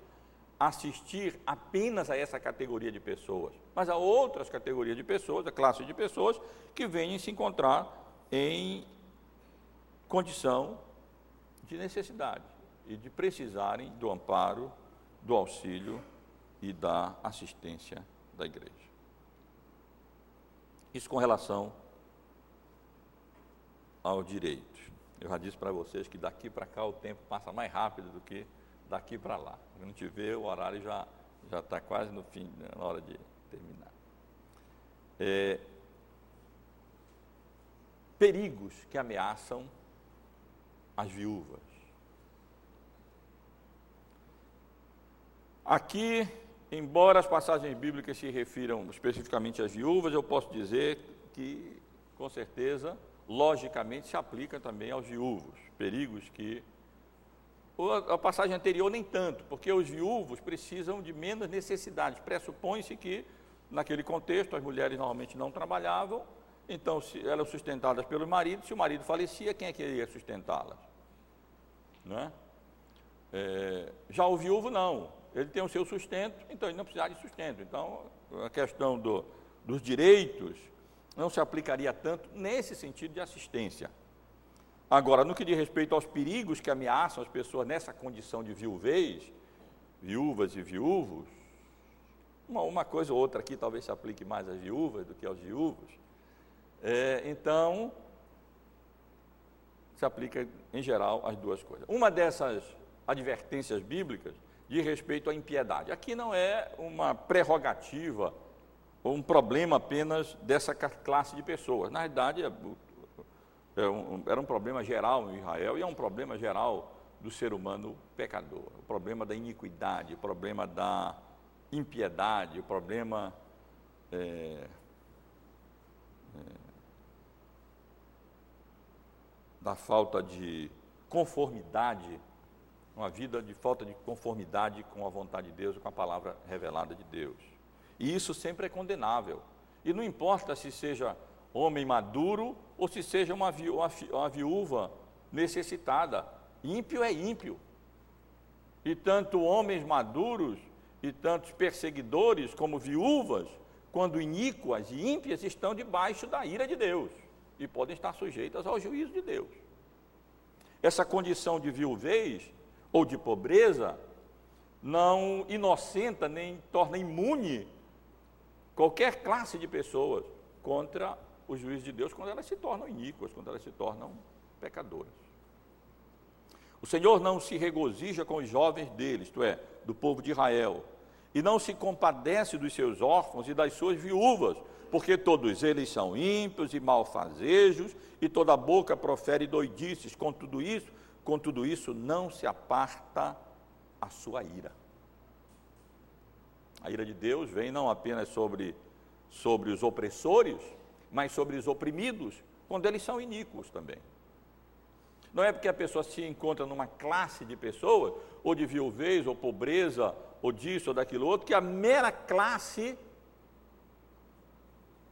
assistir apenas a essa categoria de pessoas, mas a outras categorias de pessoas, a classe de pessoas que venham se encontrar em condição de necessidade e de precisarem do amparo, do auxílio e da assistência da igreja. Isso com relação ao direito. Eu já disse para vocês que daqui para cá o tempo passa mais rápido do que daqui para lá. Quando a gente vê, o horário já já está quase no fim, né, na hora de terminar. É, perigos que ameaçam as viúvas. Aqui, embora as passagens bíblicas se refiram especificamente às viúvas, eu posso dizer que, com certeza, logicamente se aplica também aos viúvos, perigos que a passagem anterior nem tanto, porque os viúvos precisam de menos necessidades. Pressupõe-se que, naquele contexto, as mulheres normalmente não trabalhavam, então eram sustentadas pelo marido, se o marido falecia, quem é que iria sustentá-las? É? É, já o viúvo não, ele tem o seu sustento, então ele não precisa de sustento. Então, a questão do, dos direitos não se aplicaria tanto nesse sentido de assistência. Agora, no que diz respeito aos perigos que ameaçam as pessoas nessa condição de viuvez, viúvas e viúvos, uma, uma coisa ou outra aqui talvez se aplique mais às viúvas do que aos viúvos. É, então, se aplica em geral as duas coisas. Uma dessas advertências bíblicas diz respeito à impiedade. Aqui não é uma prerrogativa ou um problema apenas dessa classe de pessoas. Na realidade, é é era um problema geral em Israel e é um problema geral do ser humano pecador. O problema da iniquidade, o problema da impiedade, o problema é, é, da falta de conformidade, uma vida de falta de conformidade com a vontade de Deus, com a palavra revelada de Deus. E isso sempre é condenável. E não importa se seja homem maduro ou se seja uma, vi, uma, viúva necessitada. Ímpio é ímpio. E tanto homens maduros e tantos perseguidores como viúvas, quando iníquas e ímpias, estão debaixo da ira de Deus e podem estar sujeitas ao juízo de Deus. Essa condição de viuvez ou de pobreza não inocenta nem torna imune qualquer classe de pessoas contra o juízo de Deus quando elas se tornam iníquas, quando elas se tornam pecadoras. O Senhor não se regozija com os jovens deles, isto é, do povo de Israel, e não se compadece dos seus órfãos e das suas viúvas, porque todos eles são ímpios e malfazejos, e toda boca profere doidices. Com tudo isso, com tudo isso não se aparta a sua ira. A ira de Deus vem não apenas sobre, sobre os opressores, mas sobre os oprimidos, quando eles são iníquos também. Não é porque a pessoa se encontra numa classe de pessoas, ou de viuvez, ou pobreza, ou disso, ou daquilo outro, que a mera classe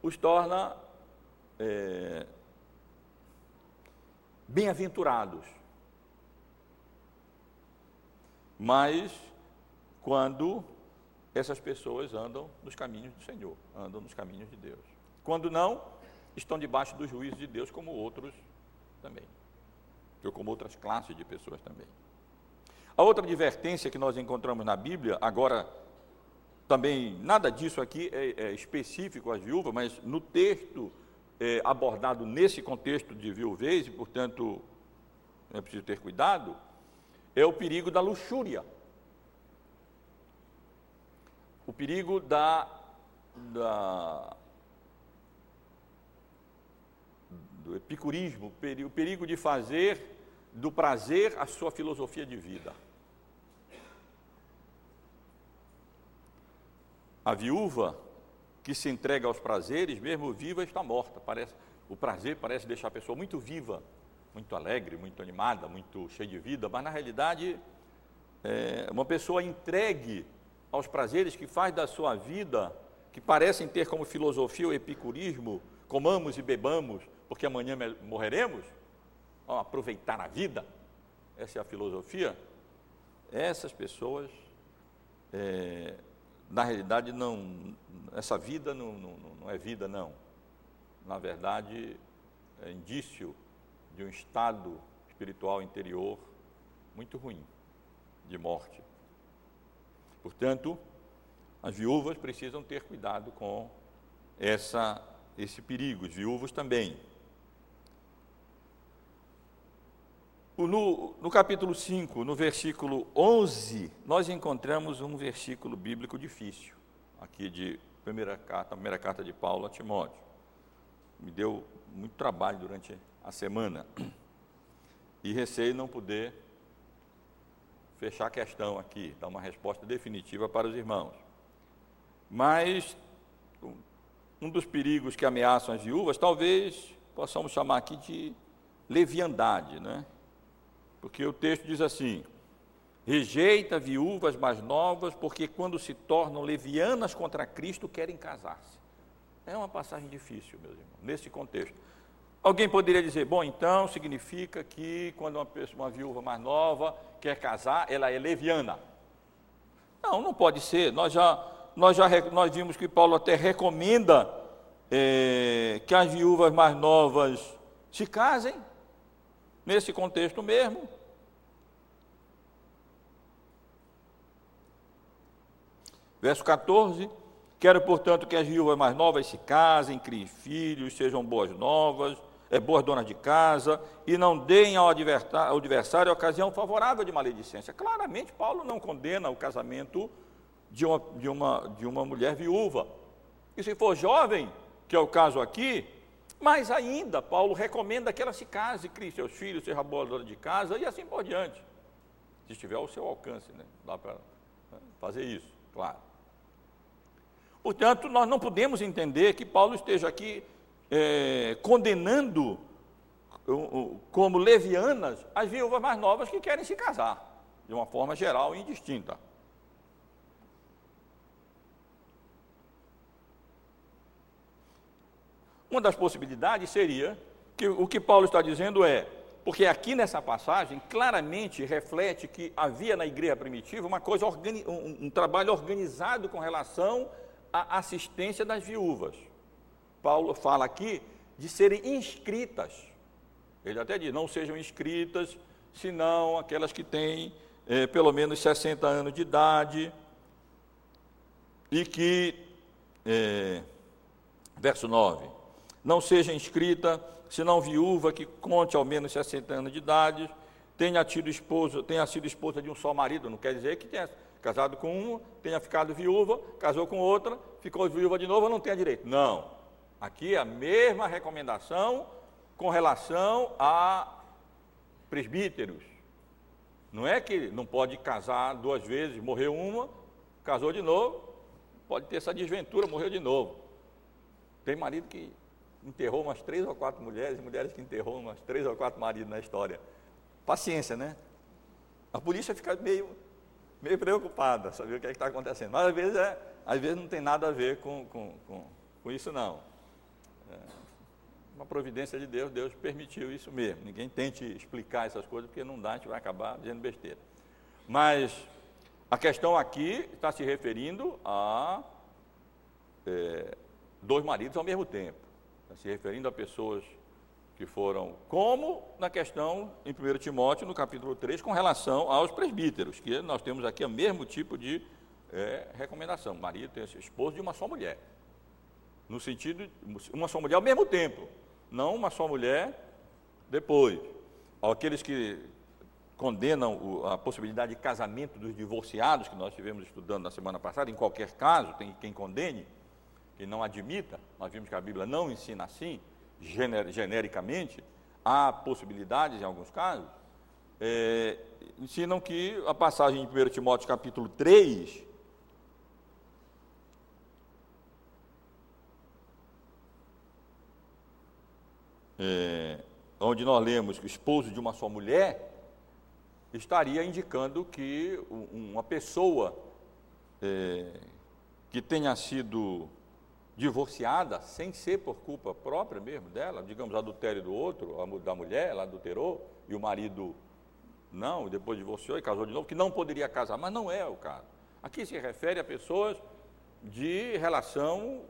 os torna é, bem-aventurados. Mas quando essas pessoas andam nos caminhos do Senhor, andam nos caminhos de Deus. Quando não, estão debaixo do juízo de Deus, como outros também, ou como outras classes de pessoas também. A outra advertência que nós encontramos na Bíblia, agora também nada disso aqui é, é específico às viúvas, mas no texto é, abordado nesse contexto de viuvez, e portanto é preciso ter cuidado, é o perigo da luxúria. O perigo da, da do epicurismo, o perigo de fazer do prazer a sua filosofia de vida. A viúva que se entrega aos prazeres, mesmo viva, está morta. Parece, o prazer parece deixar a pessoa muito viva, muito alegre, muito animada, muito cheia de vida, mas na realidade, é, uma pessoa entregue aos prazeres que faz da sua vida, que parecem ter como filosofia o epicurismo, comamos e bebamos, porque amanhã morreremos, aproveitar a vida, essa é a filosofia, essas pessoas é, na realidade, não, essa vida não, não, não é vida, não. Na verdade, é indício de um estado espiritual interior muito ruim, de morte. Portanto, as viúvas precisam ter cuidado com essa, esse perigo, os viúvos também. No, no, capítulo 5, no versículo 11, nós encontramos um versículo bíblico difícil, aqui de primeira carta, primeira carta de Paulo a Timóteo. Me deu muito trabalho durante a semana e receio não poder fechar a questão aqui, dar uma resposta definitiva para os irmãos. Mas um dos perigos que ameaçam as viúvas, talvez possamos chamar aqui de leviandade, né? Porque o texto diz assim: rejeita viúvas mais novas, porque quando se tornam levianas contra Cristo, querem casar-se. É uma passagem difícil, meus irmãos, nesse contexto. Alguém poderia dizer, bom, então significa que quando uma pessoa, uma viúva mais nova quer casar, ela é leviana. Não, não pode ser. Nós já, nós já nós vimos que Paulo até recomenda é, que as viúvas mais novas se casem nesse contexto mesmo. Verso 14: Quero, portanto, que as viúvas mais novas se casem, criem filhos, sejam boas novas, é, boas donas de casa, e não deem ao adversário a ocasião favorável de maledicência. Claramente, Paulo não condena o casamento de uma, de uma, de uma mulher viúva. E se for jovem, que é o caso aqui, mais ainda, Paulo recomenda que ela se case, crie seus filhos, seja boa dona de casa e assim por diante. Se estiver ao seu alcance, né? dá para né, fazer isso, claro. Portanto, nós não podemos entender que Paulo esteja aqui é, condenando como levianas as viúvas mais novas que querem se casar, de uma forma geral e indistinta. Uma das possibilidades seria que o que Paulo está dizendo é, porque aqui nessa passagem claramente reflete que havia na igreja primitiva uma coisa um, um trabalho organizado com relação à assistência das viúvas. Paulo fala aqui de serem inscritas. Ele até diz: não sejam inscritas, senão aquelas que têm é, pelo menos 60 anos de idade e que, é, verso 9, não seja inscrita, senão viúva que conte ao menos 60 anos de idade, tenha tido esposa, tenha sido esposa de um só marido, não quer dizer que tenha casado com uma, tenha ficado viúva, casou com outra, ficou viúva de novo, não tenha direito. Não. Aqui a mesma recomendação com relação a presbíteros. Não é que não pode casar duas vezes, morreu uma, casou de novo, pode ter essa desventura, morreu de novo. Tem marido que enterrou umas três ou quatro mulheres, mulheres que enterrou umas três ou quatro maridos na história. Paciência, né? A polícia fica meio, meio preocupada, saber o que é está acontecendo. Mas às vezes, é, às vezes não tem nada a ver com, com, com, com isso, não. Uma providência de Deus, Deus permitiu isso mesmo. Ninguém tente explicar essas coisas, porque não dá, a gente vai acabar dizendo besteira. Mas a questão aqui está se referindo a é, dois maridos ao mesmo tempo. Está se referindo a pessoas que foram, como na questão em 1 Timóteo, no capítulo 3, com relação aos presbíteros, que nós temos aqui o mesmo tipo de é, recomendação. Marido tem esposo de uma só mulher. No sentido, de uma só mulher ao mesmo tempo, não uma só mulher depois. Aqueles que condenam a possibilidade de casamento dos divorciados, que nós estivemos estudando na semana passada, em qualquer caso, tem quem condene, que não admita, nós vimos que a Bíblia não ensina assim, gener, genericamente, há possibilidades em alguns casos, é, ensinam que a passagem de 1 Timóteo capítulo 3, é, onde nós lemos que o esposo de uma só mulher, estaria indicando que uma pessoa é, que tenha sido divorciada, sem ser por culpa própria mesmo dela, digamos, adultério do outro, da mulher, ela adulterou, e o marido não, depois divorciou e casou de novo, que não poderia casar, mas não é o caso. Aqui se refere a pessoas de relação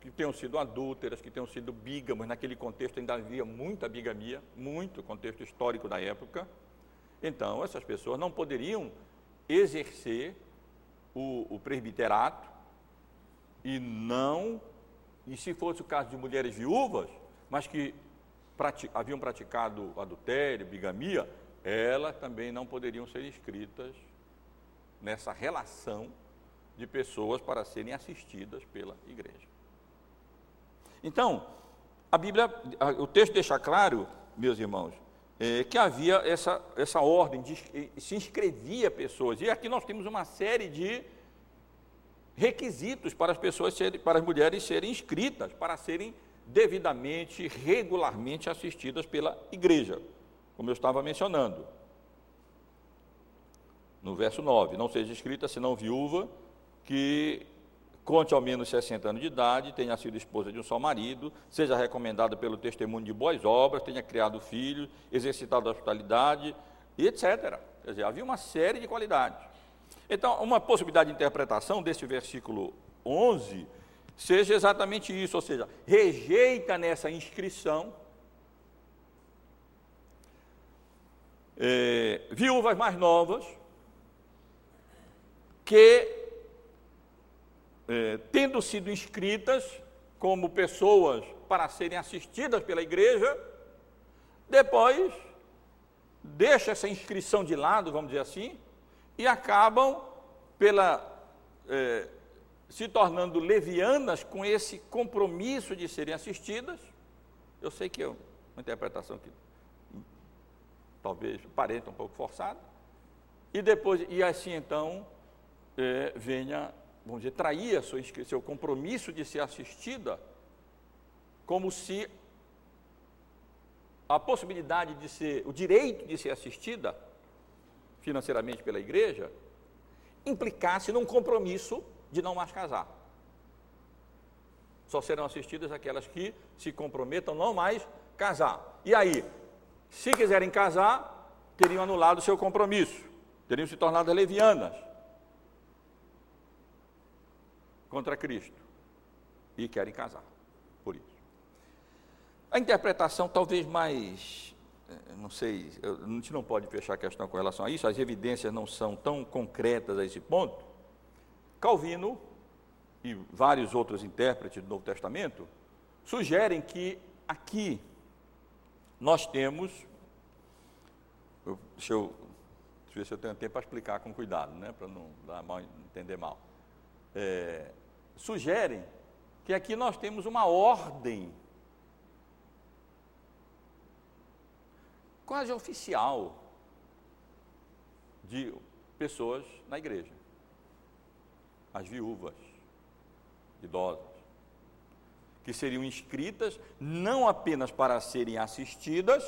que tenham sido adúlteras, que tenham sido bígamas, naquele contexto ainda havia muita bigamia, muito contexto histórico da época. Então, essas pessoas não poderiam exercer o, o presbiterato e não, e se fosse o caso de mulheres viúvas, mas que prati, haviam praticado adultério, bigamia, elas também não poderiam ser inscritas nessa relação de pessoas para serem assistidas pela igreja. Então, a Bíblia, o texto deixa claro, meus irmãos, é, que havia essa, essa ordem, de, se inscrevia pessoas, e aqui nós temos uma série de requisitos para as pessoas serem, para as mulheres serem inscritas, para serem devidamente, regularmente assistidas pela igreja, como eu estava mencionando. No verso 9, não seja escrita senão viúva que conte ao menos 60 anos de idade, tenha sido esposa de um só marido, seja recomendada pelo testemunho de boas obras, tenha criado filhos, exercitado a hospitalidade, etc. Quer dizer, havia uma série de qualidades. Então, uma possibilidade de interpretação desse versículo 11 seja exatamente isso, ou seja, rejeita nessa inscrição é, viúvas mais novas que é, tendo sido inscritas como pessoas para serem assistidas pela igreja, depois deixa essa inscrição de lado, vamos dizer assim, e acabam pela é, se tornando levianas com esse compromisso de serem assistidas. Eu sei que é uma interpretação que talvez pareça um pouco forçada. E depois, e assim então, é, venha vamos dizer, traía seu, compromisso de ser assistida, como se a possibilidade de ser, o direito de ser assistida financeiramente pela igreja, implicasse num compromisso de não mais casar. Só serão assistidas aquelas que se comprometam não mais casar. E aí, se quiserem casar, teriam anulado seu compromisso, teriam se tornado levianas contra Cristo e querem casar, por isso. A interpretação talvez mais, eh, não sei, a gente não pode fechar a questão com relação a isso, as evidências não são tão concretas a esse ponto. Calvino e vários outros intérpretes do Novo Testamento sugerem que aqui nós temos, eu, deixa eu ver se eu tenho tempo para explicar com cuidado, né, para não dar mal, entender mal. É, sugerem que aqui nós temos uma ordem quase oficial de pessoas na igreja. As viúvas, idosas, que seriam inscritas não apenas para serem assistidas,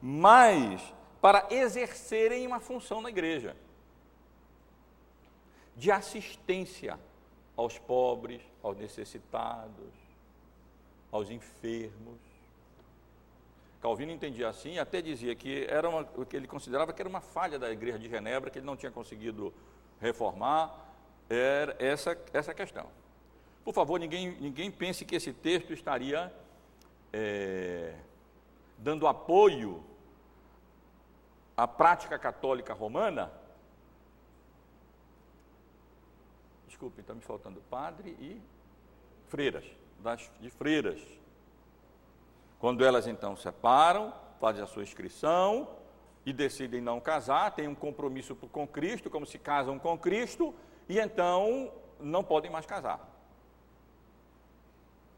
mas para exercerem uma função na igreja de assistência aos pobres, aos necessitados, aos enfermos. Calvino entendia assim até dizia que era uma, que ele considerava que era uma falha da igreja de Genebra, que ele não tinha conseguido reformar, era essa, essa questão. Por favor, ninguém, ninguém pense que esse texto estaria é, dando apoio à prática católica romana desculpe, está me faltando padre e freiras, das, de freiras. Quando elas então separam, fazem a sua inscrição e decidem não casar, têm um compromisso com Cristo, como se casam com Cristo, e então não podem mais casar.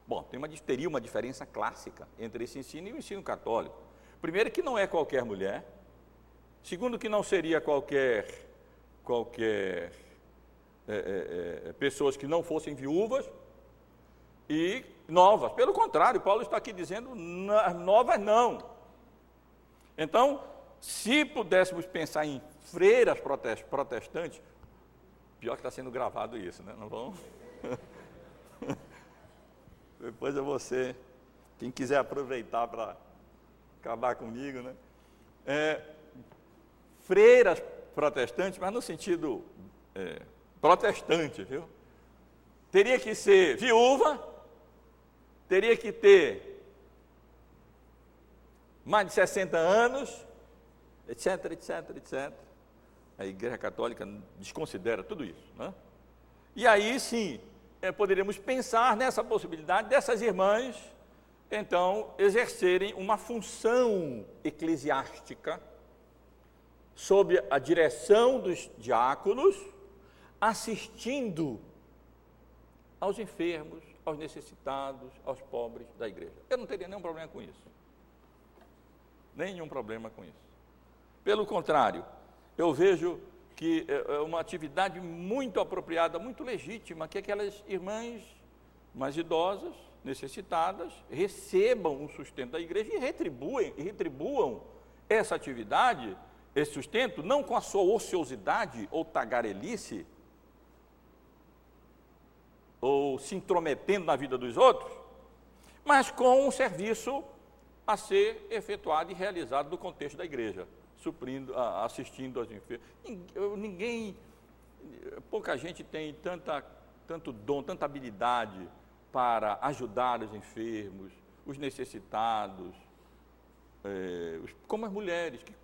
Bom, tem uma, teria uma diferença clássica entre esse ensino e o ensino católico. Primeiro, que não é qualquer mulher. Segundo, que não seria qualquer, qualquer é, é, é, pessoas que não fossem viúvas e novas. Pelo contrário, Paulo está aqui dizendo novas não. Então, se pudéssemos pensar em freiras protestantes, pior que está sendo gravado isso, né? Não vão? [laughs] Depois vou ser, quem quiser aproveitar para acabar comigo, né? É, freiras protestantes, mas no sentido é, protestante, viu? Teria que ser viúva, teria que ter mais de 60 anos, etc, etc, etc. A Igreja Católica desconsidera tudo isso, né? E aí sim, é, poderíamos pensar nessa possibilidade dessas irmãs, então, exercerem uma função eclesiástica sob a direção dos diáconos, assistindo aos enfermos, aos necessitados, aos pobres da igreja. Eu não teria nenhum problema com isso. Nenhum problema com isso. Pelo contrário, eu vejo que é, é uma atividade muito apropriada, muito legítima, que aquelas irmãs mais idosas, necessitadas, recebam o sustento da igreja e retribuem, retribuam essa atividade, esse sustento, não com a sua ociosidade ou tagarelice, ou se intrometendo na vida dos outros, mas com um serviço a ser efetuado e realizado no contexto da igreja suprindo, assistindo aos enfermos. Ninguém, pouca gente tem tanta, tanto dom, tanta habilidade para ajudar os enfermos, os necessitados, é, como as mulheres que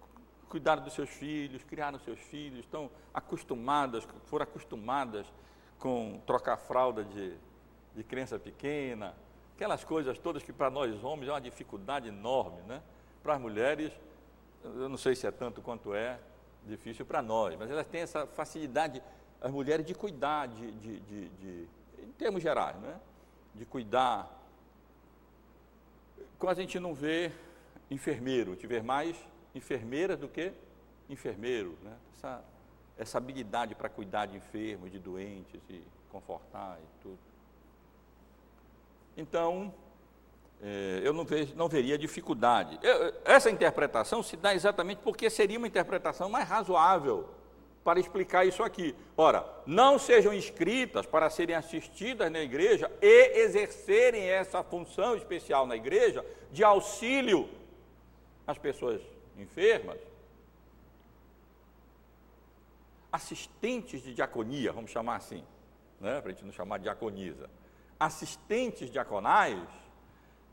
cuidaram dos seus filhos, criaram seus filhos, estão acostumadas, foram acostumadas com trocar fralda de, de criança pequena, aquelas coisas todas que para nós homens é uma dificuldade enorme, né? Para as mulheres, eu não sei se é tanto quanto é difícil para nós, mas elas têm essa facilidade, as mulheres, de cuidar, de, de, de, de em termos gerais, né? de cuidar. Quase a gente não vê enfermeiro, tiver mais enfermeiras do que enfermeiro, né? essa, essa habilidade para cuidar de enfermos, de doentes e confortar e tudo. Então, é, eu não, não veria dificuldade. Eu, essa interpretação se dá exatamente porque seria uma interpretação mais razoável para explicar isso aqui. Ora, não sejam inscritas para serem assistidas na igreja e exercerem essa função especial na igreja de auxílio às pessoas enfermas. Assistentes de diaconia, vamos chamar assim, né, para a gente não chamar de diaconisa. Assistentes diaconais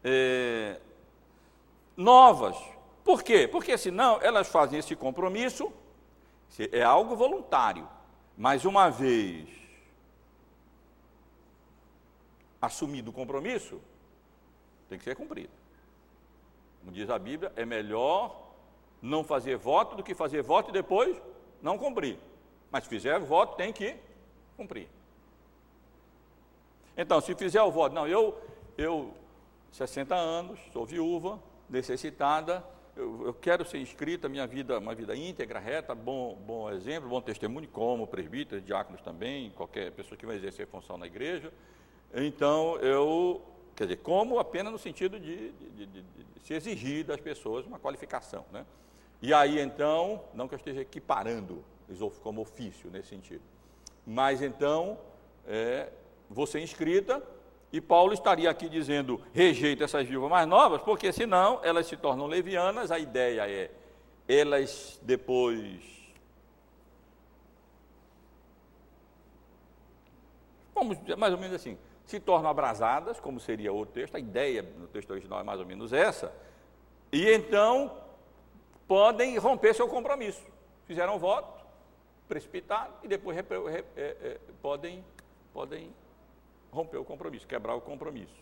é, novas. Por quê? Porque senão elas fazem esse compromisso, é algo voluntário, mas uma vez assumido o compromisso, tem que ser cumprido. Como diz a Bíblia, é melhor não fazer voto do que fazer voto e depois não cumprir. Mas se fizer voto, tem que cumprir. Então, se fizer o voto, não, eu, eu 60 anos, sou viúva, necessitada, eu, eu, quero ser inscrita, minha vida, uma vida íntegra, reta, bom, bom exemplo, bom testemunho, como presbíteros, diáconos também, qualquer pessoa que vai exercer função na igreja. Então, eu, quer dizer, como apenas no sentido de, de, de, de se exigir das pessoas uma qualificação, né? E aí, então, não que eu esteja equiparando como ofício nesse sentido, mas então, é, você inscrita, e Paulo estaria aqui dizendo: rejeita essas viúvas mais novas, porque senão elas se tornam levianas. A ideia é elas depois. Vamos mais ou menos assim, se tornam abrasadas, como seria o texto, a ideia no texto original é mais ou menos essa, e então podem romper seu compromisso. Fizeram voto, precipitado, e depois é, é, podem, podem romper o compromisso, quebrar o compromisso.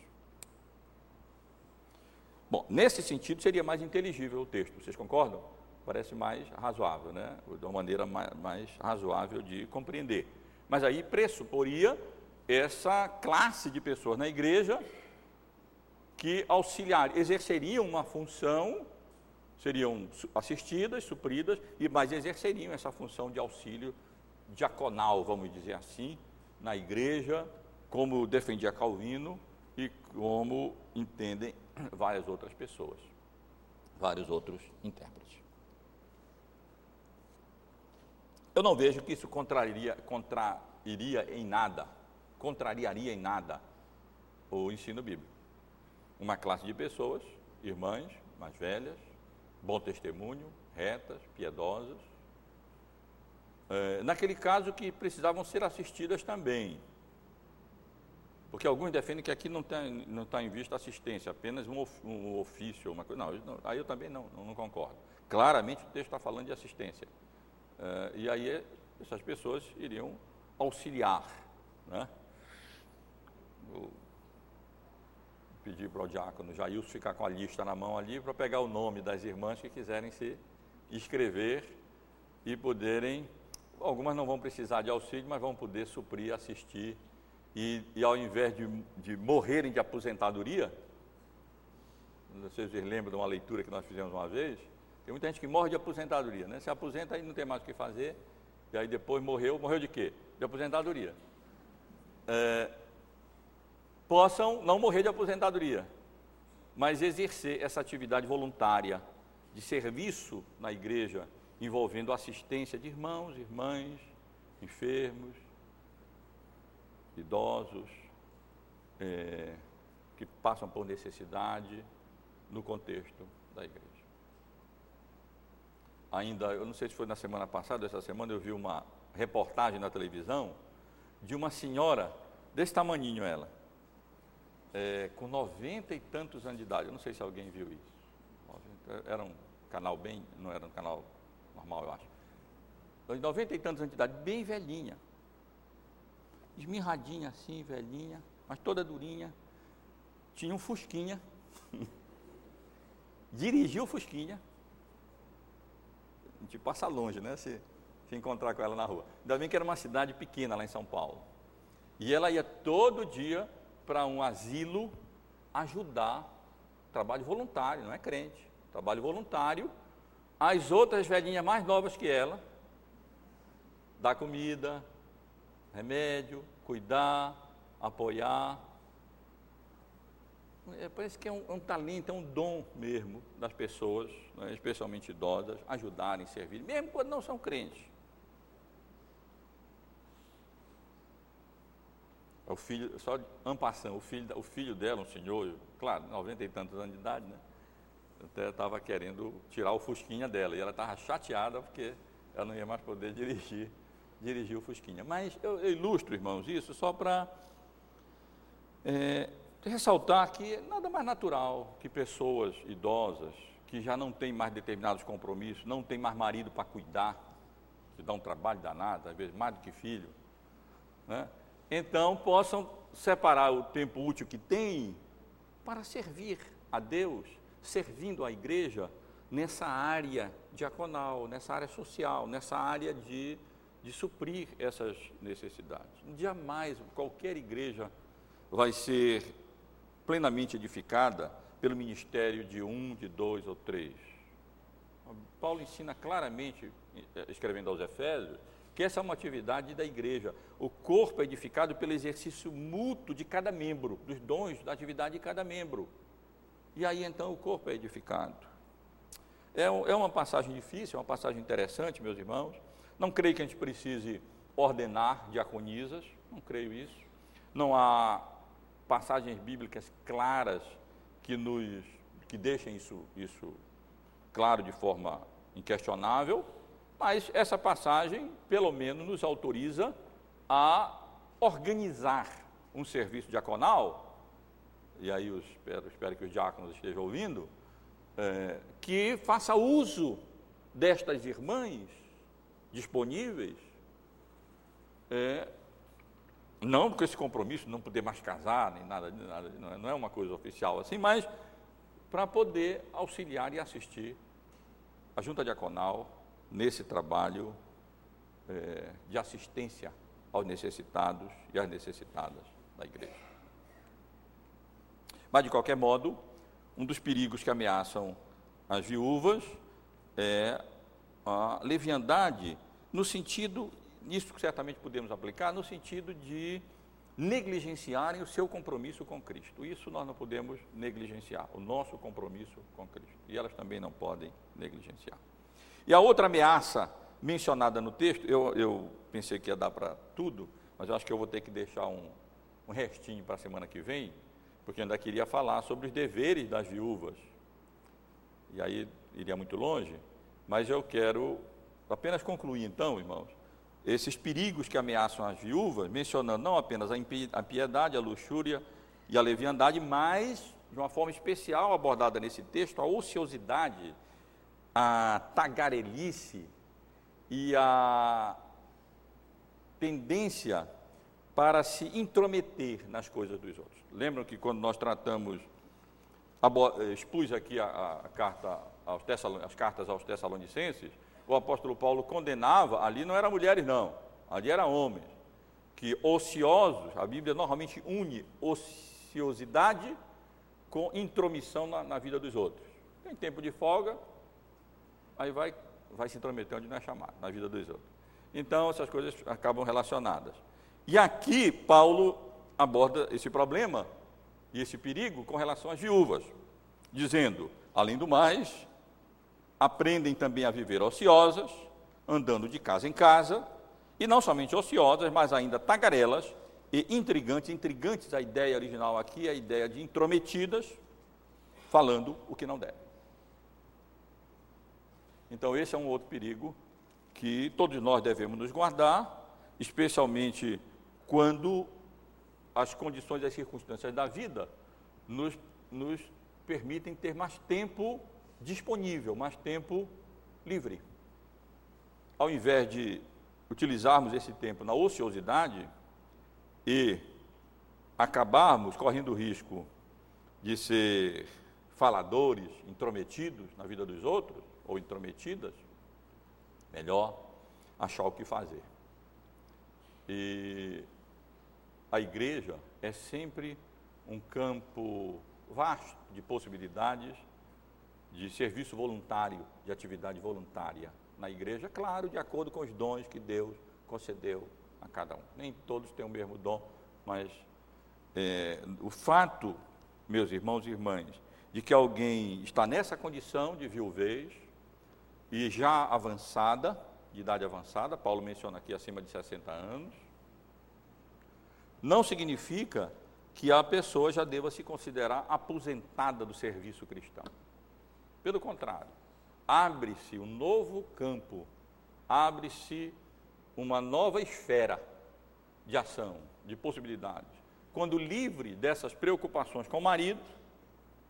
Bom, nesse sentido seria mais inteligível o texto, vocês concordam? Parece mais razoável, né? De uma maneira mais, mais razoável de compreender. Mas aí pressuporia essa classe de pessoas na igreja que auxiliar, exerceriam uma função, seriam assistidas, supridas, e mas exerceriam essa função de auxílio diaconal, vamos dizer assim, na igreja, como defendia Calvino e como entendem [clears throat] várias outras pessoas, vários outros intérpretes. Eu não vejo que isso contraria, contrairia em nada, contrariaria em nada o ensino bíblico. Uma classe de pessoas, irmãs mais velhas, bom testemunho, retas, piedosas, É, naquele caso que precisavam ser assistidas também. Porque alguns defendem que aqui não está não tá em vista assistência, apenas um, um ofício, uma coisa. Não, não, aí eu também não, não, não concordo. Claramente o texto está falando de assistência. É, e aí essas pessoas iriam auxiliar. Né? Pedir para o diácono Jailson ficar com a lista na mão ali para pegar o nome das irmãs que quiserem se inscrever e poderem. Algumas não vão precisar de auxílio, mas vão poder suprir, assistir e, e ao invés de, de morrerem de aposentadoria, vocês lembram de uma leitura que nós fizemos uma vez, tem muita gente que morre de aposentadoria, né? Se aposenta e não tem mais o que fazer, e aí depois morreu, morreu de quê? De aposentadoria. É, possam não morrer de aposentadoria, mas exercer essa atividade voluntária de serviço na igreja, envolvendo assistência de irmãos, irmãs, enfermos, idosos, é, que passam por necessidade no contexto da igreja. Ainda, eu não sei se foi na semana passada, essa semana eu vi uma reportagem na televisão de uma senhora, desse tamaninho ela, é, com noventa e tantos anos de idade, eu não sei se alguém viu isso. Era um canal bem, não era um canal normal, eu acho. Noventa e tantos anos de idade, bem velhinha esmirradinha assim, velhinha, mas toda durinha. Tinha um Fusquinha. [laughs] Dirigiu o Fusquinha. A gente passa longe, né? Se, se encontrar com ela na rua. Ainda bem que era uma cidade pequena lá em São Paulo. E ela ia todo dia para um asilo ajudar, trabalho voluntário, não é crente, trabalho voluntário, as outras velhinhas mais novas que ela, dar comida, remédio, cuidar, apoiar. É, parece que é um, é um, talento, é um dom mesmo das pessoas, né, especialmente idosas, ajudarem, servir, mesmo quando não são crentes. O filho, só ampassando, o filho, o filho dela, um senhor, claro, 90 e tantos anos de idade, né? Até estava querendo tirar o fusquinha dela, e ela estava chateada porque ela não ia mais poder [laughs] dirigir dirigir o Fusquinha. Mas eu, eu ilustro, irmãos, isso só para é, ressaltar que é nada mais natural que pessoas idosas, que já não têm mais determinados compromissos, não têm mais marido para cuidar, que dá um trabalho danado, às vezes mais do que filho, né? Então possam separar o tempo útil que têm para servir a Deus, servindo a igreja nessa área diaconal, nessa área social, nessa área de de suprir essas necessidades. Jamais qualquer igreja vai ser plenamente edificada pelo ministério de um, de dois ou três. Paulo ensina claramente, eh, escrevendo aos Efésios, que essa é uma atividade da igreja. O corpo é edificado pelo exercício mútuo de cada membro, dos dons da atividade de cada membro. E aí então o corpo é edificado. É, é uma passagem difícil, é uma passagem interessante, meus irmãos não creio que a gente precise ordenar diaconisas, não creio isso. Não há passagens bíblicas claras que nos que deixem isso, isso claro de forma inquestionável, mas essa passagem, pelo menos, nos autoriza a organizar um serviço diaconal, e aí eu espero, espero que os diáconos estejam ouvindo, é, que faça uso destas irmãs disponíveis, é, não com esse compromisso, não poder mais casar, nem nada, nada não é uma coisa oficial assim, mas para poder auxiliar e assistir a junta diaconal nesse trabalho é, de assistência aos necessitados e às necessitadas da igreja. Mas, de qualquer modo, um dos perigos que ameaçam as viúvas é a leviandade no sentido, isso certamente podemos aplicar, no sentido de negligenciarem o seu compromisso com Cristo. Isso nós não podemos negligenciar, o nosso compromisso com Cristo. E elas também não podem negligenciar. E a outra ameaça mencionada no texto, eu, eu pensei que ia dar para tudo, mas eu acho que eu vou ter que deixar um, um restinho para a semana que vem, porque ainda queria falar sobre os deveres das viúvas. E aí iria muito longe, mas eu quero apenas concluir então, irmãos, esses perigos que ameaçam as viúvas, mencionando não apenas a piedade, a luxúria e a leviandade, mas, de uma forma especial abordada nesse texto, a ociosidade, a tagarelice e a tendência para se intrometer nas coisas dos outros. Lembram que quando nós tratamos, expus aqui a, a carta aos as cartas aos Tessalonicenses, o apóstolo Paulo condenava, ali não eram mulheres não, ali eram homens, que ociosos, a Bíblia normalmente une ociosidade com intromissão na, na vida dos outros. Tem tempo de folga, aí vai, vai se intrometer onde não é chamado, na vida dos outros. Então, essas coisas acabam relacionadas. E aqui, Paulo aborda esse problema e esse perigo com relação às viúvas, dizendo: além do mais, aprendem também a viver ociosas, andando de casa em casa, e não somente ociosas, mas ainda tagarelas e intrigantes. Intrigantes, a ideia original aqui é a ideia de intrometidas, falando o que não deve. Então, esse é um outro perigo que todos nós devemos nos guardar, especialmente quando as condições e as circunstâncias da vida nos, nos permitem ter mais tempo disponível, mais tempo livre. Ao invés de utilizarmos esse tempo na ociosidade e acabarmos correndo o risco de ser faladores, intrometidos na vida dos outros, ou intrometidas, melhor achar o que fazer. E a igreja é sempre um campo vasto de possibilidades de serviço voluntário, de atividade voluntária na igreja, claro, de acordo com os dons que Deus concedeu a cada um. Nem todos têm o mesmo dom, mas é, o fato, meus irmãos e irmãs, de que alguém está nessa condição de viuvez, e já avançada, de idade avançada, Paulo menciona aqui acima de 60 anos, não significa que a pessoa já deva se considerar aposentada do serviço cristão. Pelo contrário, abre-se um novo campo, abre-se uma nova esfera de ação, de possibilidades. Quando livre dessas preocupações com o marido,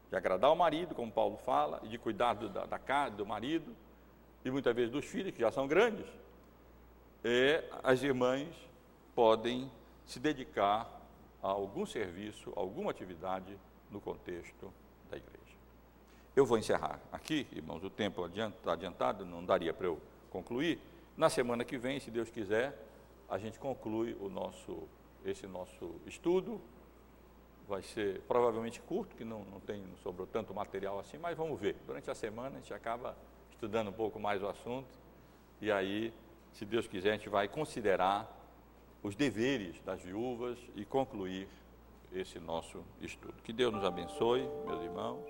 de agradar o marido, como Paulo fala, e de cuidar do, da, da casa, do marido, e muitas vezes dos filhos, que já são grandes, é, as irmãs podem se dedicar a algum serviço, a alguma atividade no contexto da igreja. Eu vou encerrar aqui, irmãos, o tempo está adiantado, não daria para eu concluir. Na semana que vem, se Deus quiser, a gente conclui o nosso, esse nosso estudo. Vai ser provavelmente curto, que não, não, tem, não sobrou tanto material assim, mas vamos ver. Durante a semana a gente acaba estudando um pouco mais o assunto, e aí, se Deus quiser, a gente vai considerar os deveres das viúvas e concluir esse nosso estudo. Que Deus nos abençoe, meus irmãos.